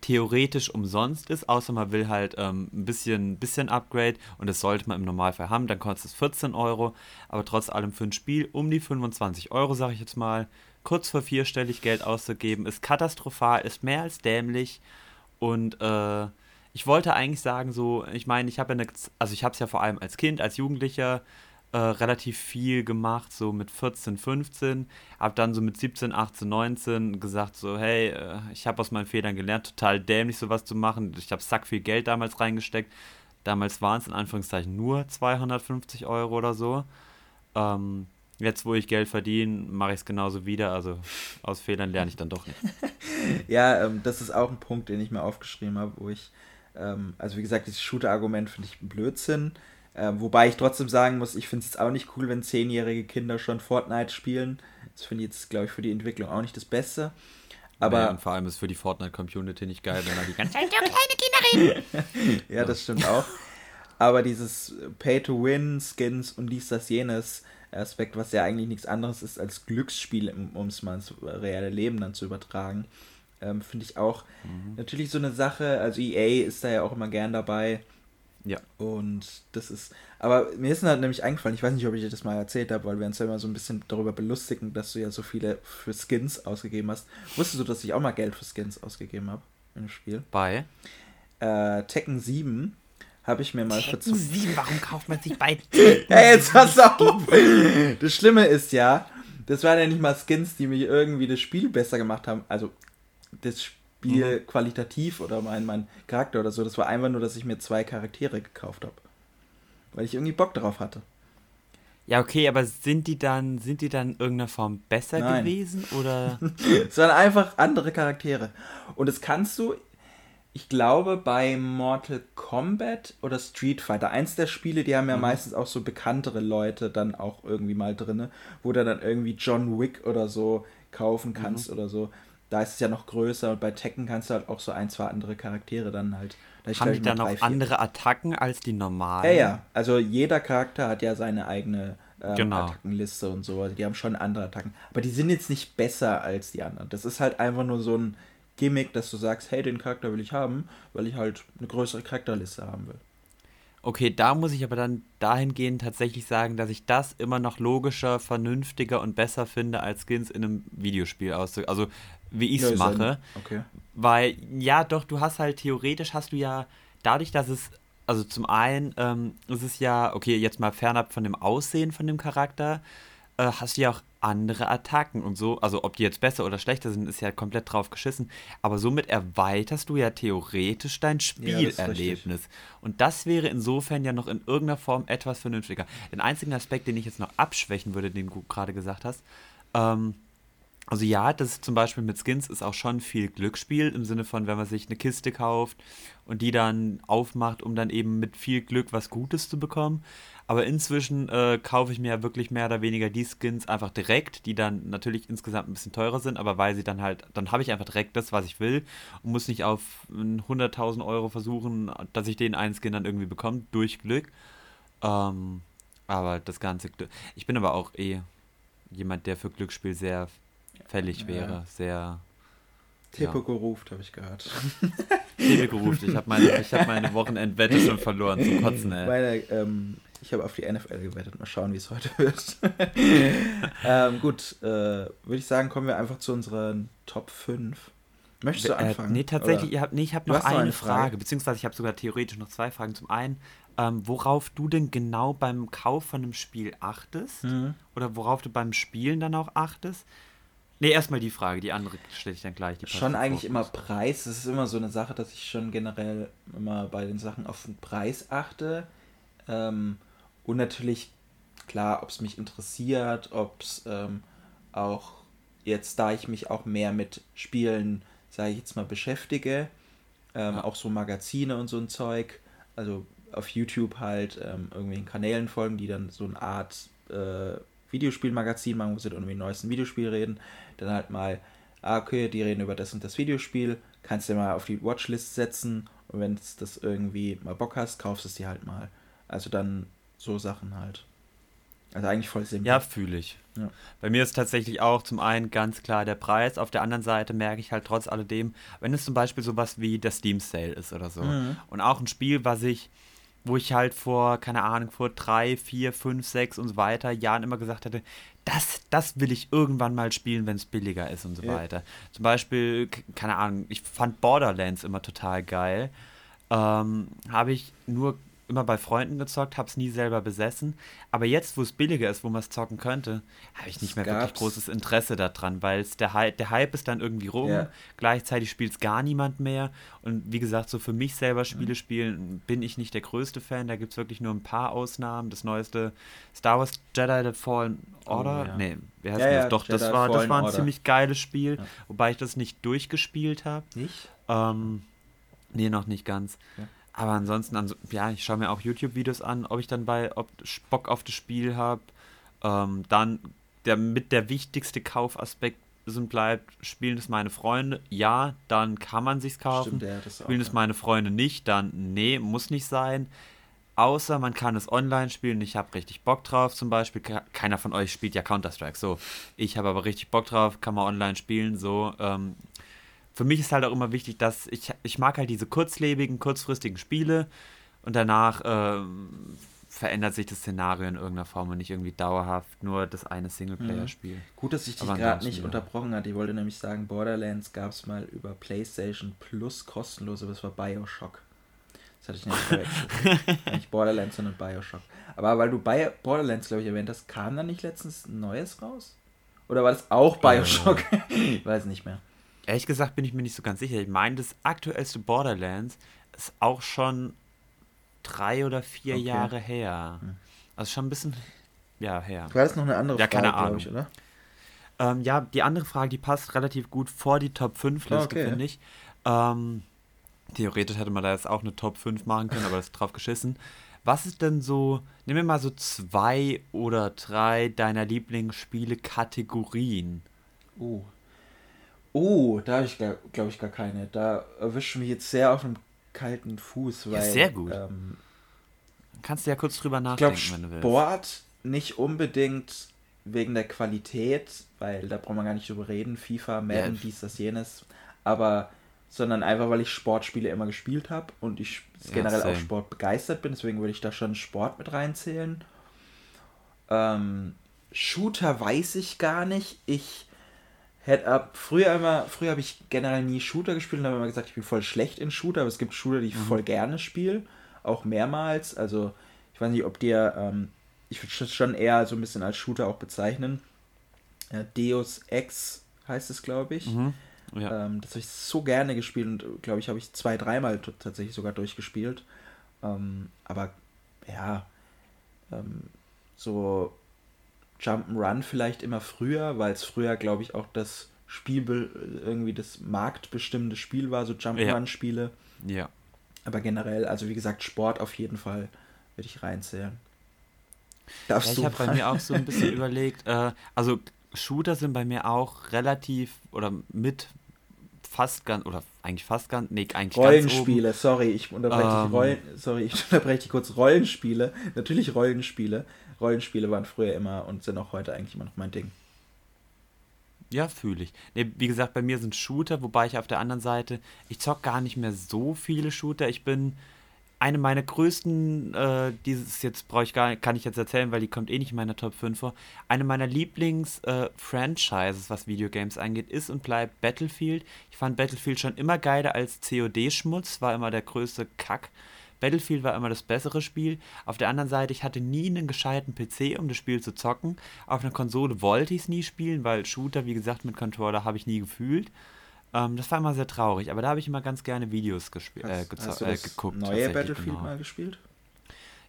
theoretisch umsonst ist, außer man will halt ähm, ein bisschen, bisschen Upgrade und das sollte man im Normalfall haben, dann kostet es 14 Euro, aber trotz allem für ein Spiel um die 25 Euro, sage ich jetzt mal, kurz vor vierstellig Geld auszugeben, ist katastrophal, ist mehr als dämlich und äh, ich wollte eigentlich sagen, so, ich meine, ich habe ja eine, also ich habe es ja vor allem als Kind, als Jugendlicher äh, relativ viel gemacht, so mit 14, 15. Hab dann so mit 17, 18, 19 gesagt, so, hey, äh, ich habe aus meinen Fehlern gelernt, total dämlich sowas zu machen. Ich habe sack viel Geld damals reingesteckt. Damals waren es in Anführungszeichen nur 250 Euro oder so. Ähm, jetzt, wo ich Geld verdiene, mache ich es genauso wieder. Also aus Fehlern lerne ich dann doch nicht. [LAUGHS] ja, ähm, das ist auch ein Punkt, den ich mir aufgeschrieben habe, wo ich, ähm, also wie gesagt, dieses Shooter-Argument finde ich Blödsinn. Ähm, wobei ich trotzdem sagen muss, ich finde es jetzt auch nicht cool, wenn zehnjährige Kinder schon Fortnite spielen. Das finde ich jetzt, glaube ich, für die Entwicklung auch nicht das Beste. Aber naja, und vor allem ist für die Fortnite-Community nicht geil, wenn da die ganze [LAUGHS] Zeit so kleine Kinder reden. [LAUGHS] ja, das stimmt auch. Aber dieses Pay-to-Win, Skins und dies, das, jenes Aspekt, was ja eigentlich nichts anderes ist als Glücksspiel, um es mal ins reale Leben dann zu übertragen, ähm, finde ich auch mhm. natürlich so eine Sache. Also EA ist da ja auch immer gern dabei ja. Und das ist. Aber mir ist halt nämlich eingefallen, ich weiß nicht, ob ich dir das mal erzählt habe, weil wir uns ja immer so ein bisschen darüber belustigen, dass du ja so viele für Skins ausgegeben hast. Wusstest du, dass ich auch mal Geld für Skins ausgegeben habe im Spiel? Bei? Äh, Tekken 7 habe ich mir mal Tekken für 7, warum kauft man sich bei [LAUGHS] Tekken Hey, jetzt pass auf! Das Schlimme ist ja, das waren ja nicht mal Skins, die mir irgendwie das Spiel besser gemacht haben. Also, das Spiel Spiel mhm. qualitativ oder mein, mein Charakter oder so. Das war einfach nur, dass ich mir zwei Charaktere gekauft habe. Weil ich irgendwie Bock drauf hatte. Ja, okay, aber sind die dann, sind die dann in irgendeiner Form besser Nein. gewesen oder? [LAUGHS] es waren einfach andere Charaktere. Und das kannst du, ich glaube, bei Mortal Kombat oder Street Fighter, eins der Spiele, die haben ja mhm. meistens auch so bekanntere Leute dann auch irgendwie mal drin, wo du dann irgendwie John Wick oder so kaufen kannst mhm. oder so da ist es ja noch größer und bei Tekken kannst du halt auch so ein, zwei andere Charaktere dann halt. Da Haben die dann auch andere Attacken als die normalen? Ja, ja. Also jeder Charakter hat ja seine eigene ähm, genau. Attackenliste und so. Also die haben schon andere Attacken. Aber die sind jetzt nicht besser als die anderen. Das ist halt einfach nur so ein Gimmick, dass du sagst, hey, den Charakter will ich haben, weil ich halt eine größere Charakterliste haben will. Okay, da muss ich aber dann dahingehend tatsächlich sagen, dass ich das immer noch logischer, vernünftiger und besser finde, als Skins in einem Videospiel auszugeben. Also wie ich es mache. Okay. Weil, ja, doch, du hast halt theoretisch hast du ja, dadurch, dass es, also zum einen ähm, ist es ja, okay, jetzt mal fernab von dem Aussehen von dem Charakter, äh, hast du ja auch andere Attacken und so. Also ob die jetzt besser oder schlechter sind, ist ja komplett drauf geschissen. Aber somit erweiterst du ja theoretisch dein Spielerlebnis. Ja, und das wäre insofern ja noch in irgendeiner Form etwas vernünftiger. Den einzigen Aspekt, den ich jetzt noch abschwächen würde, den du gerade gesagt hast, ähm, also ja, das zum Beispiel mit Skins ist auch schon viel Glücksspiel im Sinne von, wenn man sich eine Kiste kauft und die dann aufmacht, um dann eben mit viel Glück was Gutes zu bekommen. Aber inzwischen äh, kaufe ich mir ja wirklich mehr oder weniger die Skins einfach direkt, die dann natürlich insgesamt ein bisschen teurer sind, aber weil sie dann halt, dann habe ich einfach direkt das, was ich will und muss nicht auf 100.000 Euro versuchen, dass ich den einen Skin dann irgendwie bekomme, durch Glück. Ähm, aber das ganze. Ich bin aber auch eh jemand, der für Glücksspiel sehr fällig wäre. Ja. Sehr. Teppo ja. gerufen, habe ich gehört. [LAUGHS] Teppo gerufen. Ich habe meine, hab meine Wochenendwette schon verloren zum Kotzen, ey. Meine, ähm, ich habe auf die NFL gewettet. Mal schauen, wie es heute wird. [LAUGHS] ähm, gut, äh, würde ich sagen, kommen wir einfach zu unseren Top 5. Möchtest du äh, anfangen? Äh, nee, tatsächlich, ich habe nee, hab noch, eine, eine Frage. Frage, beziehungsweise ich habe sogar theoretisch noch zwei Fragen. Zum einen, ähm, worauf du denn genau beim Kauf von einem Spiel achtest? Mhm. Oder worauf du beim Spielen dann auch achtest? Nee, erstmal die Frage, die andere stelle ich dann gleich. schon eigentlich immer Preis. Das ist immer so eine Sache, dass ich schon generell immer bei den Sachen auf den Preis achte. Ähm, und natürlich, klar, ob es mich interessiert, ob es ähm, auch jetzt, da ich mich auch mehr mit Spielen, sage ich jetzt mal, beschäftige, ähm, ja. auch so Magazine und so ein Zeug, also auf YouTube halt ähm, irgendwelchen Kanälen folgen, die dann so eine Art äh, Videospielmagazin machen, wo sie dann über den neuesten Videospiel reden, dann halt mal, ah, okay, die reden über das und das Videospiel, kannst du mal auf die Watchlist setzen und wenn du das irgendwie mal Bock hast, kaufst du es dir halt mal. Also dann so Sachen halt. Also eigentlich voll simpel. Ja, fühle ich. Ja. Bei mir ist tatsächlich auch zum einen ganz klar der Preis. Auf der anderen Seite merke ich halt trotz alledem, wenn es zum Beispiel sowas wie der Steam Sale ist oder so. Mhm. Und auch ein Spiel, was ich wo ich halt vor, keine Ahnung, vor drei, vier, fünf, sechs und so weiter Jahren immer gesagt hätte, das, das will ich irgendwann mal spielen, wenn es billiger ist und so ja. weiter. Zum Beispiel, keine Ahnung, ich fand Borderlands immer total geil. Ähm, Habe ich nur immer bei Freunden gezockt, habe es nie selber besessen. Aber jetzt, wo es billiger ist, wo man es zocken könnte, habe ich nicht mehr wirklich großes Interesse daran, weil der, Hy der Hype ist dann irgendwie rum. Ja. Gleichzeitig spielt es gar niemand mehr. Und wie gesagt, so für mich selber Spiele mhm. spielen, bin ich nicht der größte Fan. Da gibt es wirklich nur ein paar Ausnahmen. Das neueste Star Wars Jedi The Fallen Order. Oh, ja. Nee, wie heißt ja, das? Doch, das war, das war ein Order. ziemlich geiles Spiel, wobei ich das nicht durchgespielt habe. Nicht? Ähm, nee, noch nicht ganz. Aber ansonsten, also, ja, ich schaue mir auch YouTube-Videos an, ob ich dann bei, ob Bock auf das Spiel habe. Ähm, dann der mit der wichtigste Kaufaspekt sind bleibt, spielen es meine Freunde, ja, dann kann man sich's kaufen. Stimmt, ja, spielen auch, es meine Freunde nicht, dann nee, muss nicht sein. Außer man kann es online spielen. Ich habe richtig Bock drauf. Zum Beispiel, keiner von euch spielt ja Counter-Strike. So, ich habe aber richtig Bock drauf, kann man online spielen. So, ähm, für mich ist halt auch immer wichtig, dass ich, ich mag halt diese kurzlebigen, kurzfristigen Spiele und danach ähm, verändert sich das Szenario in irgendeiner Form und nicht irgendwie dauerhaft nur das eine Singleplayer-Spiel. Mhm. Gut, dass ich dich gerade nicht ja. unterbrochen hatte. Ich wollte nämlich sagen, Borderlands gab es mal über PlayStation Plus kostenlos, aber es war Bioshock. Das hatte ich nicht verwechselt. [LAUGHS] nicht Borderlands, sondern Bioshock. Aber weil du Bio Borderlands, glaube ich, erwähnt hast, kam da nicht letztens ein neues raus? Oder war das auch Bioshock? [LAUGHS] ich weiß nicht mehr. Ehrlich gesagt bin ich mir nicht so ganz sicher. Ich meine, das aktuellste Borderlands ist auch schon drei oder vier okay. Jahre her. Hm. Also schon ein bisschen ja, her. Du hattest noch eine andere ja, Frage, keine Ahnung. Ich, oder? Ähm, ja, die andere Frage, die passt relativ gut vor die Top 5 Liste, okay. finde ich. Ähm, theoretisch hätte man da jetzt auch eine Top 5 machen können, aber das ist drauf geschissen. Was ist denn so, nimm mir mal so zwei oder drei deiner Lieblingsspiele-Kategorien. Oh, Oh, da habe ich, glaube ich, gar keine. Da erwischen wir jetzt sehr auf einem kalten Fuß. Weil, ja, sehr gut. Ähm, Kannst du ja kurz drüber nachdenken, ich glaub, wenn du willst. Sport nicht unbedingt wegen der Qualität, weil da braucht man gar nicht drüber reden. FIFA, Madden, ja. dies, das, jenes. Aber, sondern einfach, weil ich Sportspiele immer gespielt habe und ich generell ja, auch Sport begeistert bin. Deswegen würde ich da schon Sport mit reinzählen. Ähm, Shooter weiß ich gar nicht. Ich Head Up. Früher immer, früher habe ich generell nie Shooter gespielt und habe immer gesagt, ich bin voll schlecht in Shooter, aber es gibt Shooter, die ich mhm. voll gerne spiele. Auch mehrmals. Also, ich weiß nicht, ob dir, ähm, ich würde es schon eher so ein bisschen als Shooter auch bezeichnen. Ja, Deus Ex heißt es, glaube ich. Mhm. Ja. Ähm, das habe ich so gerne gespielt und glaube ich, habe ich zwei, dreimal tatsächlich sogar durchgespielt. Ähm, aber ja, ähm, so Jump'n'Run vielleicht immer früher, weil es früher, glaube ich, auch das Spiel, irgendwie das marktbestimmende Spiel war, so Jump'n'Run-Spiele. Ja. ja. Aber generell, also wie gesagt, Sport auf jeden Fall würde ich reinzählen. Darfst ja, ich habe bei mir auch so ein bisschen [LAUGHS] überlegt, äh, also Shooter sind bei mir auch relativ oder mit fast ganz oder eigentlich fast ganz nee eigentlich Rollenspiele sorry ich unterbreche ähm, dich Rollen sorry ich [LAUGHS] unterbreche dich kurz Rollenspiele natürlich Rollenspiele Rollenspiele waren früher immer und sind auch heute eigentlich immer noch mein Ding. Ja, fühle ich. Nee, wie gesagt, bei mir sind Shooter, wobei ich auf der anderen Seite, ich zock gar nicht mehr so viele Shooter. Ich bin eine meiner größten, äh, dieses jetzt brauche ich gar kann ich jetzt erzählen, weil die kommt eh nicht in meiner Top 5 vor. Eine meiner Lieblings-Franchises, äh, was Videogames angeht, ist und bleibt Battlefield. Ich fand Battlefield schon immer geiler als COD-Schmutz, war immer der größte Kack. Battlefield war immer das bessere Spiel. Auf der anderen Seite, ich hatte nie einen gescheiten PC, um das Spiel zu zocken. Auf einer Konsole wollte ich es nie spielen, weil Shooter, wie gesagt, mit Controller habe ich nie gefühlt. Ähm, das war immer sehr traurig, aber da habe ich immer ganz gerne Videos gespielt, äh, hast du äh, das äh, geguckt. Neue Battlefield genau. mal gespielt?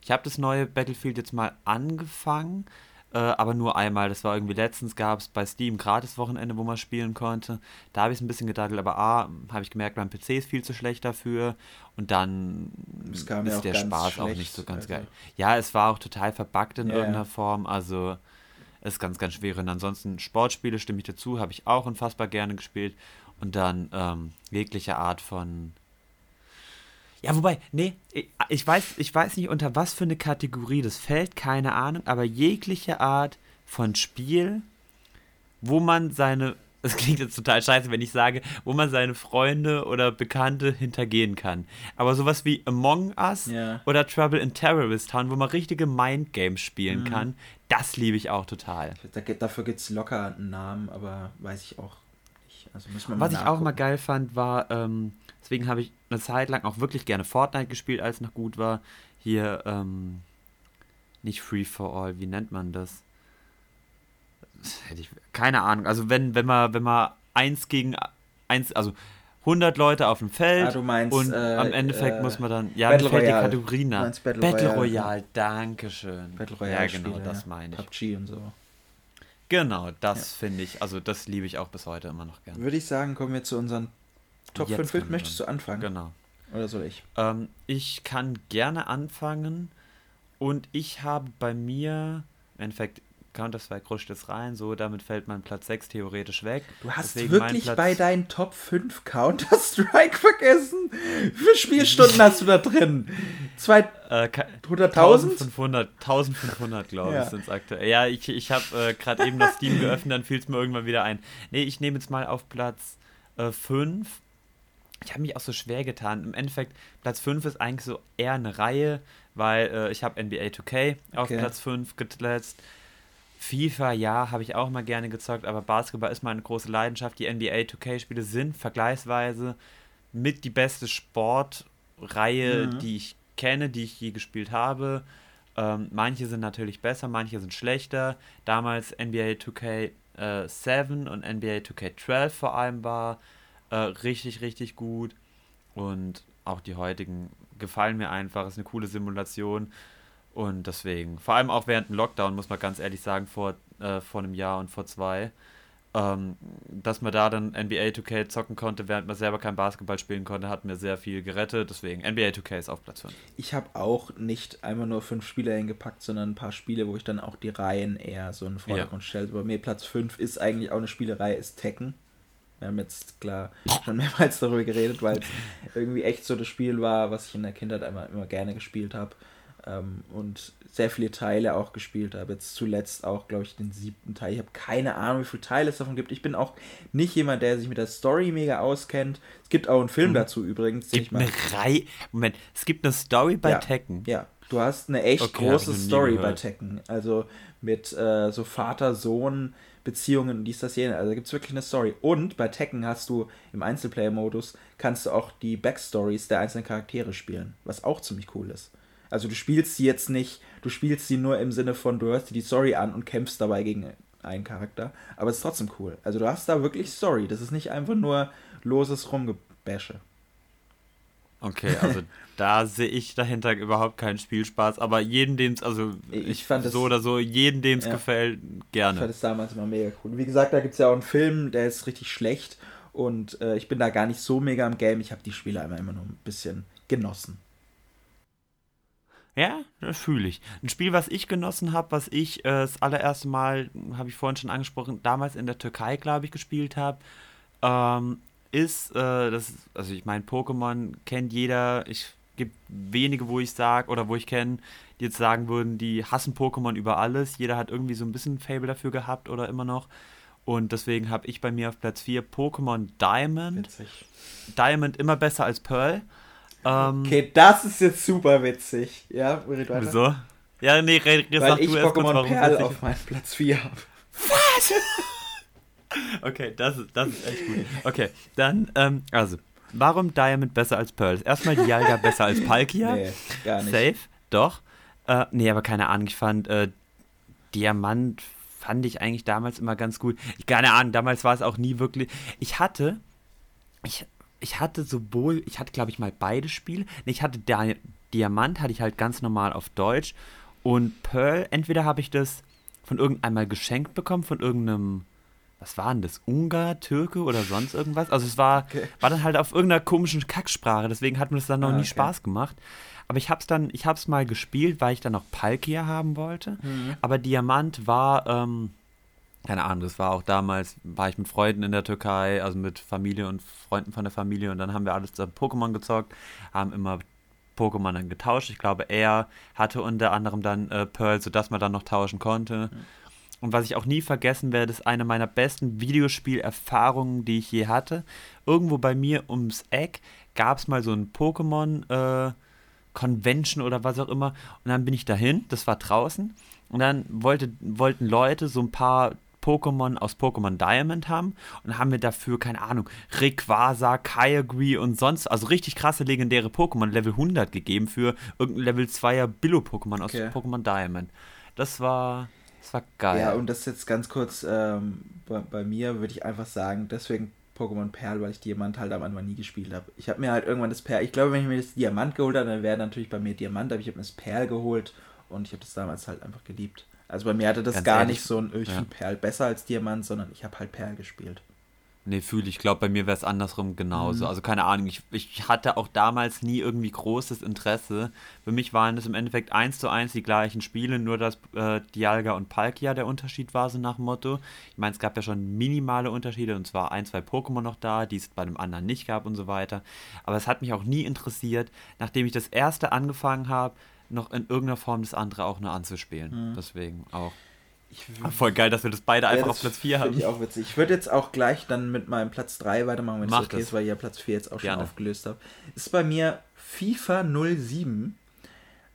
Ich habe das neue Battlefield jetzt mal angefangen, äh, aber nur einmal. Das war irgendwie letztens, gab es bei Steam gratis Wochenende, wo man spielen konnte. Da habe ich es ein bisschen gedaddelt, aber A, habe ich gemerkt, mein PC ist viel zu schlecht dafür und dann ist der Spaß schlecht, auch nicht so ganz also. geil. Ja, es war auch total verbuggt in ja. irgendeiner Form, also ist ganz, ganz schwer. Und ansonsten Sportspiele stimme ich dazu, habe ich auch unfassbar gerne gespielt. Und dann ähm, jegliche Art von. Ja, wobei, nee, ich weiß, ich weiß nicht, unter was für eine Kategorie das fällt, keine Ahnung, aber jegliche Art von Spiel, wo man seine, [LAUGHS] es klingt jetzt total scheiße, wenn ich sage, wo man seine Freunde oder Bekannte hintergehen kann. Aber sowas wie Among Us ja. oder Trouble in Terrorist Town, wo man richtige Mindgames spielen mhm. kann, das liebe ich auch total. dafür gibt es locker einen Namen, aber weiß ich auch also Was ich auch mal geil fand, war, ähm, deswegen habe ich eine Zeit lang auch wirklich gerne Fortnite gespielt, als es noch gut war. Hier, ähm, nicht Free for All, wie nennt man das? Hätte ich, keine Ahnung. Also wenn, wenn man, wenn man eins gegen eins, also 100 Leute auf dem Feld ah, meinst, und äh, am Endeffekt äh, muss man dann, ja, Battle fällt die Kategorie nach. Battle, Battle Royale, Royale, danke schön. Battle Royale, ja genau, Spiele, das meine ich. PUBG und so. Genau, das ja. finde ich, also das liebe ich auch bis heute immer noch gerne. Würde ich sagen, kommen wir zu unseren Top 5 Filmen. Möchtest du anfangen? Genau. Oder soll ich? Ähm, ich kann gerne anfangen und ich habe bei mir, im Endeffekt, Counter-Strike rutscht jetzt rein, so damit fällt mein Platz 6 theoretisch weg. Du hast Deswegen wirklich bei deinen Top 5 Counter-Strike [LAUGHS] vergessen? Wie viele Spielstunden hast du da drin? Zwei, äh, 100.000? 1500, 1500 glaube ja. ich sind es aktuell. Ja, ich, ich habe äh, gerade eben das Steam geöffnet, dann fiel es mir irgendwann wieder ein. Nee, ich nehme jetzt mal auf Platz äh, 5. Ich habe mich auch so schwer getan. Im Endeffekt, Platz 5 ist eigentlich so eher eine Reihe, weil äh, ich habe NBA 2K auf okay. Platz 5 gesetzt. FIFA, ja, habe ich auch mal gerne gezockt, aber Basketball ist meine große Leidenschaft. Die NBA 2K-Spiele sind vergleichsweise mit die beste Sportreihe, mhm. die ich kenne, die ich je gespielt habe. Ähm, manche sind natürlich besser, manche sind schlechter. Damals NBA 2K äh, 7 und NBA 2K12 vor allem war äh, richtig, richtig gut. Und auch die heutigen gefallen mir einfach. Ist eine coole Simulation. Und deswegen, vor allem auch während dem Lockdown, muss man ganz ehrlich sagen, vor, äh, vor einem Jahr und vor zwei, ähm, dass man da dann NBA 2K zocken konnte, während man selber kein Basketball spielen konnte, hat mir sehr viel gerettet. Deswegen, NBA 2K ist auf Platz 5. Ich habe auch nicht einmal nur fünf Spiele hingepackt, sondern ein paar Spiele, wo ich dann auch die Reihen eher so in den Vordergrund ja. stelle. Bei mir Platz 5 ist eigentlich auch eine Spielerei, ist Tekken. Wir haben jetzt klar schon mehrmals darüber geredet, weil es irgendwie echt so das Spiel war, was ich in der Kindheit immer, immer gerne gespielt habe ähm, und sehr viele Teile auch gespielt habe. Jetzt zuletzt auch, glaube ich, den siebten Teil. Ich habe keine Ahnung, wie viele Teile es davon gibt. Ich bin auch nicht jemand, der sich mit der Story mega auskennt. Es gibt auch einen Film mhm. dazu übrigens. Es gibt eine Reihe. Moment, es gibt eine Story bei ja, Tekken. Ja, du hast eine echt okay, große Story bei Tekken. Also mit äh, so Vater-Sohn. Beziehungen und dies, das, jene. Also da gibt es wirklich eine Story. Und bei Tekken hast du im Einzelplayer-Modus, kannst du auch die Backstories der einzelnen Charaktere spielen, was auch ziemlich cool ist. Also du spielst sie jetzt nicht, du spielst sie nur im Sinne von, du hörst dir die Story an und kämpfst dabei gegen einen Charakter. Aber es ist trotzdem cool. Also du hast da wirklich Story. Das ist nicht einfach nur loses Rumgebäsche. Okay, also [LAUGHS] da sehe ich dahinter überhaupt keinen Spielspaß, aber jeden, dem es, also ich, ich fand so oder so, jeden, dem es ja, gefällt, gerne. Ich fand es damals immer mega cool. Wie gesagt, da gibt es ja auch einen Film, der ist richtig schlecht und äh, ich bin da gar nicht so mega im Game. Ich habe die Spiele einmal immer nur ein bisschen genossen. Ja, das fühle ich. Ein Spiel, was ich genossen habe, was ich äh, das allererste Mal, habe ich vorhin schon angesprochen, damals in der Türkei, glaube ich, gespielt habe, ähm, ist, äh, das, also ich meine, Pokémon kennt jeder. Ich gibt wenige, wo ich sage, oder wo ich kenne, die jetzt sagen würden, die hassen Pokémon über alles. Jeder hat irgendwie so ein bisschen Fable dafür gehabt oder immer noch. Und deswegen habe ich bei mir auf Platz 4 Pokémon Diamond. Witzig. Diamond immer besser als Pearl. Ähm, okay, das ist jetzt super witzig. Ja, red weiter. Wieso? Ja, nee, red, Weil sag ich du Pokémon kurz, Perl auf meinem Platz 4 habe. Was? Okay, das ist, das ist echt gut. Okay, dann, ähm, also, warum Diamond besser als Pearl? Erstmal Dialga besser als Palkia. [LAUGHS] Nee, gar nicht. Safe, doch. Äh, nee, aber keine Ahnung, ich fand äh, Diamant fand ich eigentlich damals immer ganz gut. Ich, keine Ahnung, damals war es auch nie wirklich. Ich hatte, ich, ich hatte sowohl, ich hatte glaube ich mal beide Spiele. Nee, ich hatte Di Diamant, hatte ich halt ganz normal auf Deutsch. Und Pearl, entweder habe ich das von irgendeinem mal geschenkt bekommen, von irgendeinem, was war denn das, Ungar, Türke oder sonst irgendwas. Also es war, okay. war dann halt auf irgendeiner komischen Kacksprache, deswegen hat mir das dann noch ah, nie okay. Spaß gemacht. Aber ich hab's dann, ich hab's mal gespielt, weil ich dann noch Palkia haben wollte. Mhm. Aber Diamant war, ähm, keine Ahnung, das war auch damals, war ich mit Freunden in der Türkei, also mit Familie und Freunden von der Familie und dann haben wir alles zusammen Pokémon gezockt, haben immer Pokémon dann getauscht. Ich glaube, er hatte unter anderem dann äh, Pearl, sodass man dann noch tauschen konnte. Mhm. Und was ich auch nie vergessen werde, ist eine meiner besten Videospielerfahrungen, die ich je hatte. Irgendwo bei mir ums Eck gab es mal so ein Pokémon, äh, Convention oder was auch immer. Und dann bin ich dahin, das war draußen. Und dann wollte, wollten Leute so ein paar Pokémon aus Pokémon Diamond haben und haben wir dafür, keine Ahnung, Rayquaza, Kyogre und sonst, also richtig krasse legendäre Pokémon Level 100 gegeben für irgendein Level 2er Billo-Pokémon aus okay. Pokémon Diamond. Das war, das war geil. Ja, und das jetzt ganz kurz ähm, bei, bei, mir würde ich einfach sagen, deswegen Pokémon Perl, weil ich Diamant halt am Anfang nie gespielt habe. Ich habe mir halt irgendwann das Perl, ich glaube, wenn ich mir das Diamant geholt habe, dann wäre natürlich bei mir Diamant, aber ich habe mir das Perl geholt und ich habe das damals halt einfach geliebt. Also bei mir hatte das Ganz gar ehrlich, nicht so ein Öchen ja. Perl besser als Diamant, sondern ich habe halt Perl gespielt. Nee, fühle ich. Glaube, bei mir wäre es andersrum genauso. Mhm. Also keine Ahnung, ich, ich hatte auch damals nie irgendwie großes Interesse. Für mich waren das im Endeffekt eins zu eins die gleichen Spiele, nur dass äh, Dialga und Palkia der Unterschied war, so nach Motto. Ich meine, es gab ja schon minimale Unterschiede und zwar ein, zwei Pokémon noch da, die es bei dem anderen nicht gab und so weiter. Aber es hat mich auch nie interessiert, nachdem ich das erste angefangen habe, noch in irgendeiner Form das andere auch nur anzuspielen. Mhm. Deswegen auch. Ich, Ach, voll geil, dass wir das beide ja, einfach das auf Platz 4 haben. Ich auch witzig. Ich würde jetzt auch gleich dann mit meinem Platz 3 weitermachen, wenn es okay ist, weil ich ja Platz 4 jetzt auch Gerne. schon aufgelöst habe. Ist bei mir FIFA 07.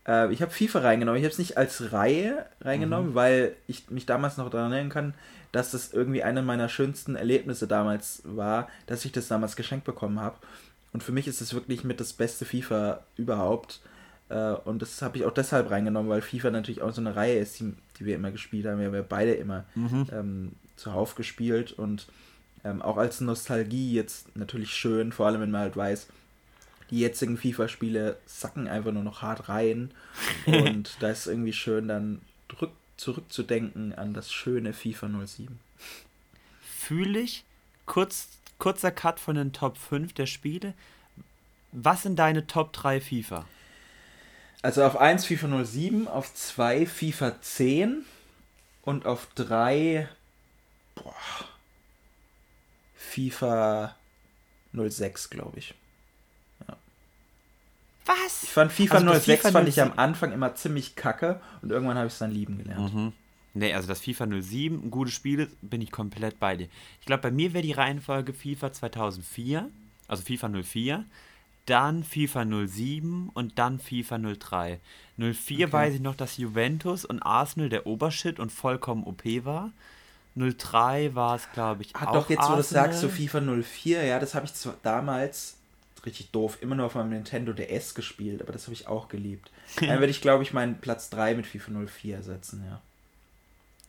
Äh, ich habe FIFA reingenommen. Ich habe es nicht als Reihe reingenommen, mhm. weil ich mich damals noch daran erinnern kann, dass das irgendwie eine meiner schönsten Erlebnisse damals war, dass ich das damals geschenkt bekommen habe. Und für mich ist es wirklich mit das beste FIFA überhaupt. Äh, und das habe ich auch deshalb reingenommen, weil FIFA natürlich auch so eine Reihe ist, die, die wir immer gespielt haben. Wir haben ja beide immer mhm. ähm, zuhauf gespielt und ähm, auch als Nostalgie jetzt natürlich schön, vor allem wenn man halt weiß, die jetzigen FIFA-Spiele sacken einfach nur noch hart rein. [LAUGHS] und da ist es irgendwie schön, dann drück, zurückzudenken an das schöne FIFA 07. Fühle ich, kurz, kurzer Cut von den Top 5 der Spiele. Was sind deine Top 3 FIFA? Also auf 1 FIFA 07, auf 2 FIFA 10 und auf 3 boah, FIFA 06, glaube ich. Ja. Was? Ich fand FIFA also 06 FIFA fand ich am Anfang immer ziemlich kacke und irgendwann habe ich es dann lieben gelernt. Mhm. Nee, also das FIFA 07, ein gutes Spiel, bin ich komplett bei dir. Ich glaube, bei mir wäre die Reihenfolge FIFA 2004, also FIFA 04, dann FIFA 07 und dann FIFA 03. 04 okay. weiß ich noch, dass Juventus und Arsenal der Obershit und vollkommen OP war. 03 war es, glaube ich, Hat ah, doch jetzt, Arsenal. wo du sagst, so FIFA 04, ja, das habe ich damals richtig doof, immer nur auf meinem Nintendo DS gespielt, aber das habe ich auch geliebt. Dann [LAUGHS] würde ich, glaube ich, meinen Platz 3 mit FIFA 04 ersetzen, ja.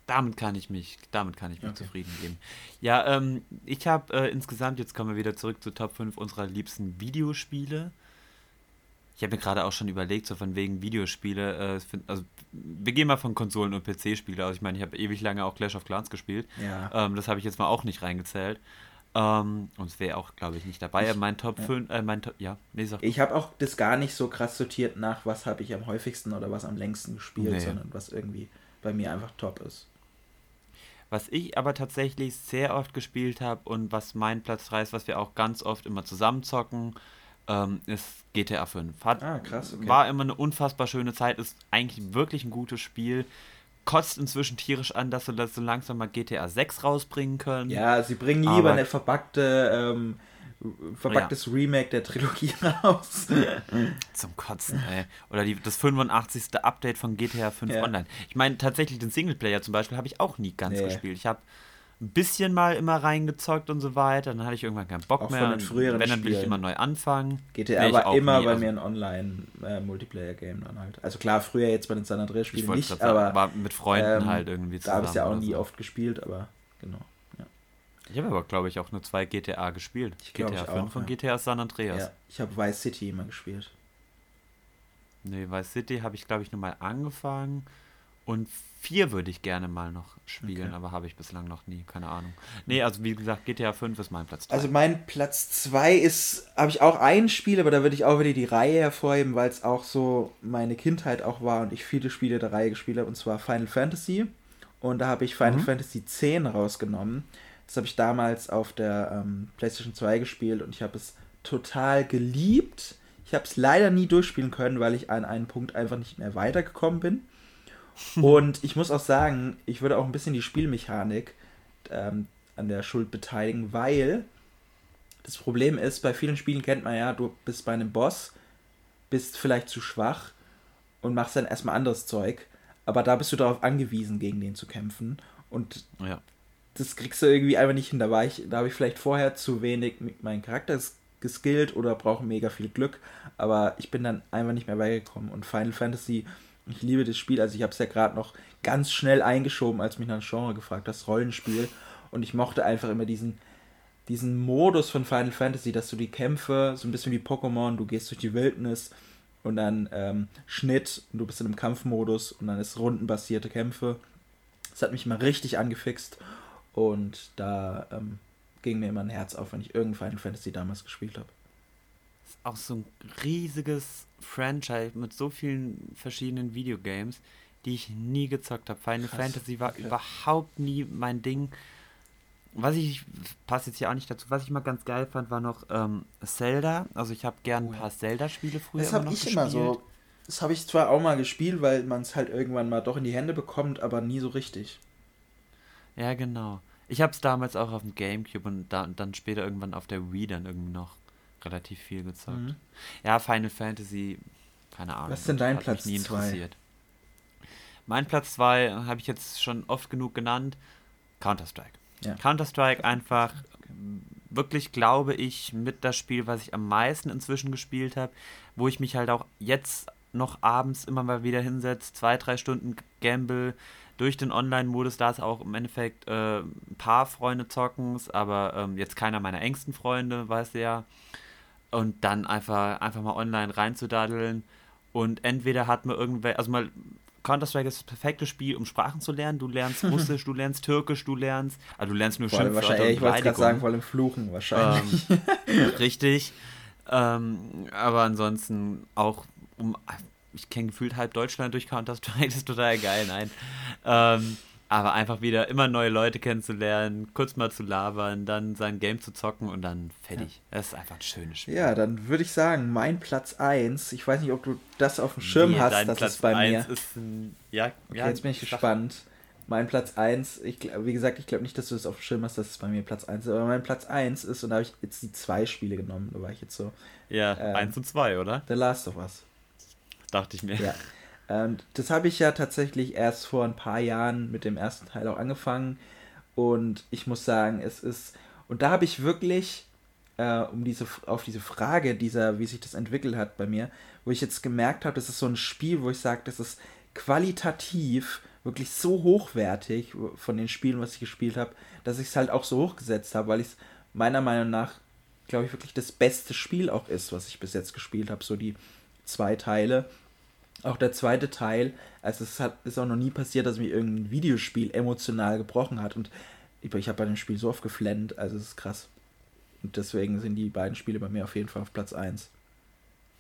Damit kann ich mich, damit kann ich mich okay. zufrieden geben. Ja, ähm, ich habe äh, insgesamt, jetzt kommen wir wieder zurück zu Top 5 unserer liebsten Videospiele. Ich habe mir gerade auch schon überlegt, so von wegen Videospiele, äh, find, also wir gehen mal von Konsolen und PC-Spiele aus. Ich meine, ich habe ewig lange auch Clash of Clans gespielt. Ja. Ähm, das habe ich jetzt mal auch nicht reingezählt. Ähm, und es wäre auch, glaube ich, nicht dabei. Ich, mein Top ja. 5, äh, mein Top, ja, nee, sag Ich habe auch das gar nicht so krass sortiert nach, was habe ich am häufigsten oder was am längsten gespielt, nee. sondern was irgendwie bei mir einfach top ist. Was ich aber tatsächlich sehr oft gespielt habe und was mein Platz 3 ist, was wir auch ganz oft immer zusammen zocken, ähm, ist GTA 5. Hat, ah, krass, okay. War immer eine unfassbar schöne Zeit, ist eigentlich wirklich ein gutes Spiel. kotzt inzwischen tierisch an, dass sie so langsam mal GTA 6 rausbringen können. Ja, sie bringen lieber Aber eine verpackte, ähm, verpacktes ja. Remake der Trilogie [LAUGHS] raus. Zum Kotzen, ey. Oder die, das 85. Update von GTA 5 ja. Online. Ich meine, tatsächlich den Singleplayer zum Beispiel habe ich auch nie ganz nee. gespielt. Ich habe ein bisschen mal immer reingezockt und so weiter. Dann hatte ich irgendwann keinen Bock auch mehr. Von den früheren wenn, dann will ich immer neu anfangen. GTA nee, war immer nie, bei also mir ein Online-Multiplayer-Game äh, dann halt. Also klar, früher jetzt bei den San Andreas-Spielen nicht, aber war mit Freunden ähm, halt irgendwie zusammen. Da habe ich ja auch nie so. oft gespielt, aber genau. Ich habe aber, glaube ich, auch nur zwei GTA gespielt. Ich GTA 5 und ja. GTA San Andreas. Ja, ich habe Vice City immer gespielt. Nee, Vice City habe ich, glaube ich, nur mal angefangen und vier würde ich gerne mal noch spielen, okay. aber habe ich bislang noch nie, keine Ahnung. Nee, also wie gesagt, GTA 5 ist mein Platz 2. Also mein Platz 2 ist, habe ich auch ein Spiel, aber da würde ich auch wieder die Reihe hervorheben, weil es auch so meine Kindheit auch war und ich viele Spiele der Reihe gespielt habe, und zwar Final Fantasy. Und da habe ich Final mhm. Fantasy X rausgenommen. Das habe ich damals auf der ähm, PlayStation 2 gespielt und ich habe es total geliebt. Ich habe es leider nie durchspielen können, weil ich an einen Punkt einfach nicht mehr weitergekommen bin. [LAUGHS] Und ich muss auch sagen, ich würde auch ein bisschen die Spielmechanik ähm, an der Schuld beteiligen, weil das Problem ist, bei vielen Spielen kennt man ja, du bist bei einem Boss, bist vielleicht zu schwach und machst dann erstmal anderes Zeug, aber da bist du darauf angewiesen, gegen den zu kämpfen. Und ja. Das kriegst du irgendwie einfach nicht hin. Da, da habe ich vielleicht vorher zu wenig mit meinem Charakter geskillt oder brauche mega viel Glück, aber ich bin dann einfach nicht mehr beigekommen. Und Final Fantasy ich liebe das Spiel. Also ich habe es ja gerade noch ganz schnell eingeschoben, als mich nach dem Genre gefragt das Rollenspiel. Und ich mochte einfach immer diesen, diesen Modus von Final Fantasy, dass du die Kämpfe, so ein bisschen wie Pokémon, du gehst durch die Wildnis und dann ähm, Schnitt und du bist in einem Kampfmodus und dann ist rundenbasierte Kämpfe. Das hat mich mal richtig angefixt und da ähm, ging mir immer ein Herz auf, wenn ich irgendein Final Fantasy damals gespielt habe auch so ein riesiges Franchise mit so vielen verschiedenen Videogames, die ich nie gezockt habe. Final Krass, Fantasy war okay. überhaupt nie mein Ding. Was ich, passt jetzt hier auch nicht dazu, was ich mal ganz geil fand, war noch ähm, Zelda. Also ich habe gern ein paar Zelda-Spiele früher das immer noch ich gespielt. Immer so, das habe ich zwar auch mal gespielt, weil man es halt irgendwann mal doch in die Hände bekommt, aber nie so richtig. Ja, genau. Ich habe es damals auch auf dem Gamecube und, da, und dann später irgendwann auf der Wii dann irgendwie noch relativ viel gezockt. Mhm. Ja, Final Fantasy, keine Ahnung. Was ist denn dein Platz nie interessiert. Zwei? Mein Platz 2 habe ich jetzt schon oft genug genannt. Counter-Strike. Ja. Counter-Strike einfach wirklich, glaube ich, mit das Spiel, was ich am meisten inzwischen gespielt habe, wo ich mich halt auch jetzt noch abends immer mal wieder hinsetze, zwei, drei Stunden Gamble durch den Online-Modus, da ist auch im Endeffekt äh, ein paar Freunde zocken, aber ähm, jetzt keiner meiner engsten Freunde, weißt du ja und dann einfach, einfach mal online reinzudaddeln. Und entweder hat man irgendwelche, also mal Counter-Strike ist das perfekte Spiel, um Sprachen zu lernen. Du lernst [LAUGHS] Russisch, du lernst Türkisch, du lernst, also du lernst nur Schimpfwörter wahrscheinlich, Ich wollte gerade sagen, vor allem Fluchen wahrscheinlich. Ähm, [LAUGHS] richtig. Ähm, aber ansonsten auch, um, ich kenne gefühlt halb Deutschland durch Counter-Strike, [LAUGHS] das ist total geil, nein. Ähm, aber einfach wieder immer neue Leute kennenzulernen, kurz mal zu labern, dann sein Game zu zocken und dann fertig. Ja. Das ist einfach ein schönes Spiel. Ja, dann würde ich sagen, mein Platz 1, ich weiß nicht, ob du das auf dem Schirm nee, hast, das Platz ist bei mir. Ist ein, ja, okay, ja, jetzt bin ich gespannt. Mein Platz 1, ich, wie gesagt, ich glaube nicht, dass du das auf dem Schirm hast, dass es bei mir Platz 1 ist, aber mein Platz 1 ist, und da habe ich jetzt die zwei Spiele genommen, da war ich jetzt so. Ja, ähm, 1 und 2, oder? The Last of Us. Dachte ich mir. Ja. Und das habe ich ja tatsächlich erst vor ein paar Jahren mit dem ersten Teil auch angefangen. Und ich muss sagen, es ist. Und da habe ich wirklich, äh, um diese, auf diese Frage, dieser, wie sich das entwickelt hat bei mir, wo ich jetzt gemerkt habe, das ist so ein Spiel, wo ich sage, das ist qualitativ wirklich so hochwertig von den Spielen, was ich gespielt habe, dass ich es halt auch so hochgesetzt habe, weil ich es meiner Meinung nach, glaube ich, wirklich das beste Spiel auch ist, was ich bis jetzt gespielt habe. So die zwei Teile. Auch der zweite Teil, also es hat, ist auch noch nie passiert, dass mich irgendein Videospiel emotional gebrochen hat. Und ich, ich habe bei dem Spiel so oft geflennt, also es ist krass. Und deswegen sind die beiden Spiele bei mir auf jeden Fall auf Platz 1.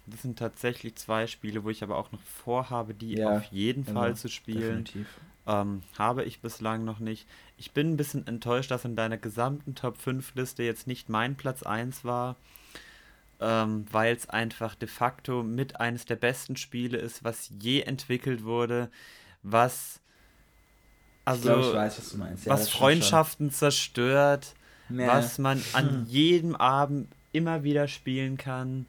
Das sind tatsächlich zwei Spiele, wo ich aber auch noch vorhabe, die ja, auf jeden genau, Fall zu spielen. Definitiv. Ähm, habe ich bislang noch nicht. Ich bin ein bisschen enttäuscht, dass in deiner gesamten Top 5 Liste jetzt nicht mein Platz 1 war ähm, weil es einfach de facto mit eines der besten Spiele ist, was je entwickelt wurde, was Also, ich, glaub, ich weiß, was du meinst. Ja, was Freundschaften zerstört, nee. was man an hm. jedem Abend immer wieder spielen kann.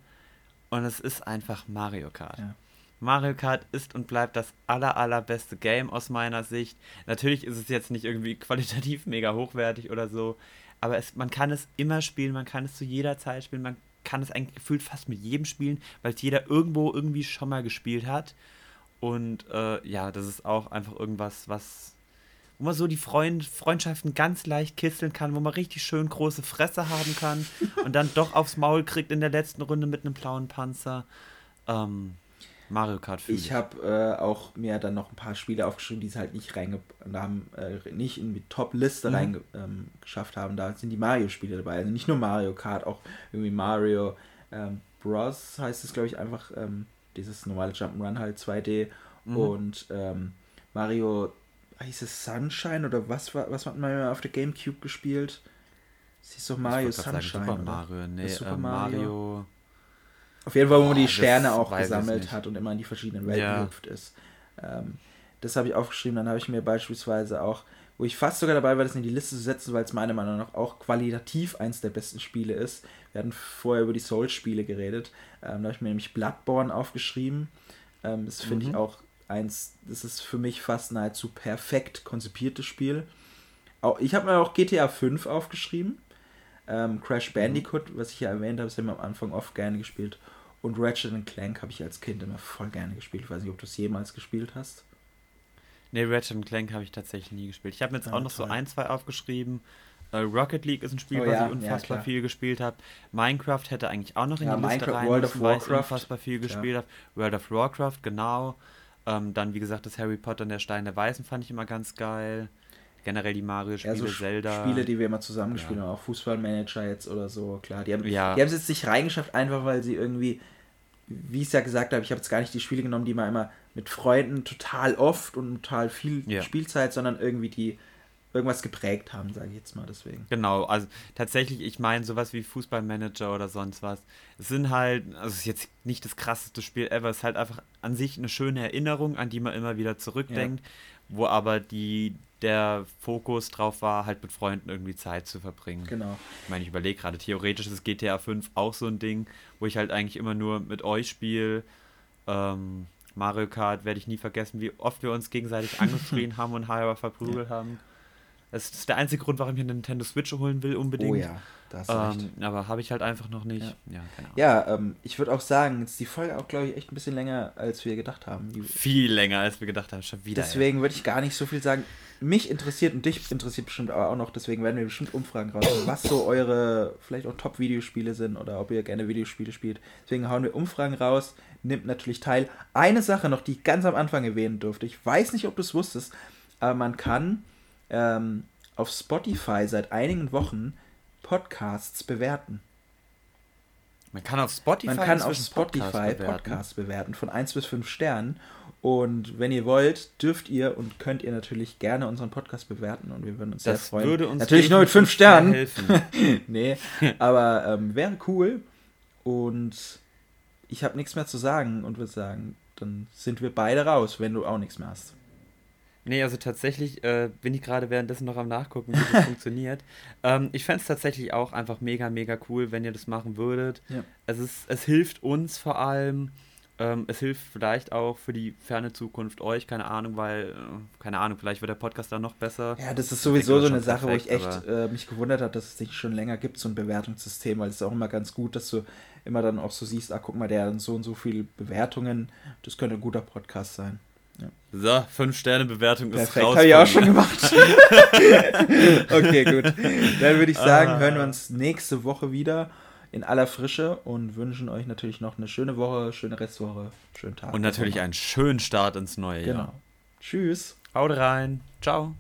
Und es ist einfach Mario Kart. Ja. Mario Kart ist und bleibt das aller, allerbeste Game aus meiner Sicht. Natürlich ist es jetzt nicht irgendwie [LAUGHS] qualitativ mega hochwertig oder so, aber es, man kann es immer spielen, man kann es zu jeder Zeit spielen, man kann es eigentlich gefühlt fast mit jedem spielen, weil es jeder irgendwo irgendwie schon mal gespielt hat. Und äh, ja, das ist auch einfach irgendwas, was wo man so die Freund Freundschaften ganz leicht kisseln kann, wo man richtig schön große Fresse haben kann und dann doch aufs Maul kriegt in der letzten Runde mit einem blauen Panzer. Ähm, Mario Kart für Ich habe äh, auch mir dann noch ein paar Spiele aufgeschrieben, die es halt nicht reinge haben, äh, nicht in die Top-Liste mhm. reingeschafft ähm, haben. Da sind die Mario-Spiele dabei. Also nicht nur Mario Kart, auch irgendwie Mario ähm, Bros. heißt es, glaube ich, einfach ähm, dieses normale Jump'n'Run halt 2D. Mhm. Und ähm, Mario, hieß es Sunshine oder was war, was hat man auf der Gamecube gespielt? Es ist doch Mario Sunshine. Sagen, Super Mario, nee, Super Mario. Mario auf jeden Fall, wo man die Sterne auch gesammelt hat und immer in die verschiedenen Welten ja. gehüpft ist. Ähm, das habe ich aufgeschrieben. Dann habe ich mir beispielsweise auch, wo ich fast sogar dabei war, das in die Liste zu setzen, weil es meiner Meinung nach auch qualitativ eins der besten Spiele ist. Wir hatten vorher über die Souls-Spiele geredet. Ähm, da habe ich mir nämlich Bloodborne aufgeschrieben. Ähm, das finde mhm. ich auch eins, das ist für mich fast nahezu perfekt konzipiertes Spiel. Auch, ich habe mir auch GTA 5 aufgeschrieben. Ähm, Crash mhm. Bandicoot, mhm. was ich ja erwähnt habe, das haben wir am Anfang oft gerne gespielt. Und Ratchet Clank habe ich als Kind immer voll gerne gespielt. Ich weiß nicht, ob du es jemals gespielt hast. Nee, Ratchet Clank habe ich tatsächlich nie gespielt. Ich habe mir jetzt ja, auch noch toll. so ein, zwei aufgeschrieben. Uh, Rocket League ist ein Spiel, oh, was ja, ich unfassbar ja, viel gespielt habe. Minecraft hätte eigentlich auch noch in die Liste Minecraft, rein World müssen, of Warcraft. weil ich unfassbar viel gespielt habe. World of Warcraft, genau. Ähm, dann, wie gesagt, das Harry Potter und der Stein der Weißen fand ich immer ganz geil. Generell die Mario-Spiele, ja, so Zelda. Spiele, die wir immer zusammengespielt haben, auch Fußballmanager jetzt oder so, klar. Die haben ja. es jetzt nicht reingeschafft, einfach weil sie irgendwie wie ich es ja gesagt habe, ich habe jetzt gar nicht die Spiele genommen, die man immer mit Freunden total oft und total viel ja. Spielzeit, sondern irgendwie die irgendwas geprägt haben, sage ich jetzt mal deswegen. Genau, also tatsächlich, ich meine sowas wie Fußballmanager oder sonst was. Es sind halt, also es ist jetzt nicht das krasseste Spiel ever, es ist halt einfach an sich eine schöne Erinnerung, an die man immer wieder zurückdenkt, ja. wo aber die der Fokus drauf war, halt mit Freunden irgendwie Zeit zu verbringen. Genau. Ich meine, ich überlege gerade, theoretisch ist GTA 5 auch so ein Ding, wo ich halt eigentlich immer nur mit euch spiele. Ähm, Mario Kart werde ich nie vergessen, wie oft wir uns gegenseitig [LAUGHS] angeschrien haben und halber verprügelt ja. haben. Das ist der einzige Grund, warum ich mir eine Nintendo Switch holen will, unbedingt. Oh ja, da hast du ähm. Aber habe ich halt einfach noch nicht. Ja, ja, ja ähm, ich würde auch sagen, jetzt die Folge auch, glaube ich, echt ein bisschen länger, als wir gedacht haben. Die Viel länger, als wir gedacht haben, schon wieder. Deswegen würde ich gar nicht so viel sagen. Mich interessiert und dich interessiert bestimmt aber auch noch, deswegen werden wir bestimmt Umfragen rausholen, was so eure vielleicht auch Top-Videospiele sind oder ob ihr gerne Videospiele spielt. Deswegen hauen wir Umfragen raus, nimmt natürlich teil. Eine Sache noch, die ich ganz am Anfang erwähnen durfte. Ich weiß nicht, ob du es wusstest, aber man kann ähm, auf Spotify seit einigen Wochen Podcasts bewerten. Man kann auf Spotify, Man kann auf Spotify Podcasts bewerten. Podcasts bewerten von 1 bis 5 Sternen. Und wenn ihr wollt, dürft ihr und könnt ihr natürlich gerne unseren Podcast bewerten und wir würden uns das sehr freuen. Würde uns natürlich nur mit 5 Sternen. Helfen. [LAUGHS] nee, aber ähm, wäre cool. Und ich habe nichts mehr zu sagen und würde sagen, dann sind wir beide raus, wenn du auch nichts mehr hast. Nee, also tatsächlich äh, bin ich gerade währenddessen noch am Nachgucken, wie das [LAUGHS] funktioniert. Ähm, ich fände es tatsächlich auch einfach mega, mega cool, wenn ihr das machen würdet. Ja. Es, ist, es hilft uns vor allem. Ähm, es hilft vielleicht auch für die ferne Zukunft euch, keine Ahnung, weil, äh, keine Ahnung, vielleicht wird der Podcast dann noch besser. Ja, das ist sowieso so eine Sache, perfekt, wo ich echt äh, mich gewundert habe, dass es nicht schon länger gibt, so ein Bewertungssystem, weil es ist auch immer ganz gut, dass du immer dann auch so siehst, ah, guck mal, der hat so und so viele Bewertungen, das könnte ein guter Podcast sein. Ja. So, 5-Sterne-Bewertung ist Perfekt, raus. habe ich auch schon gemacht. [LAUGHS] okay, gut. Dann würde ich sagen, ah. hören wir uns nächste Woche wieder in aller Frische und wünschen euch natürlich noch eine schöne Woche, schöne Restwoche, schönen Tag. Und natürlich einen schönen Start ins neue Jahr. Genau. Tschüss. Haut rein. Ciao.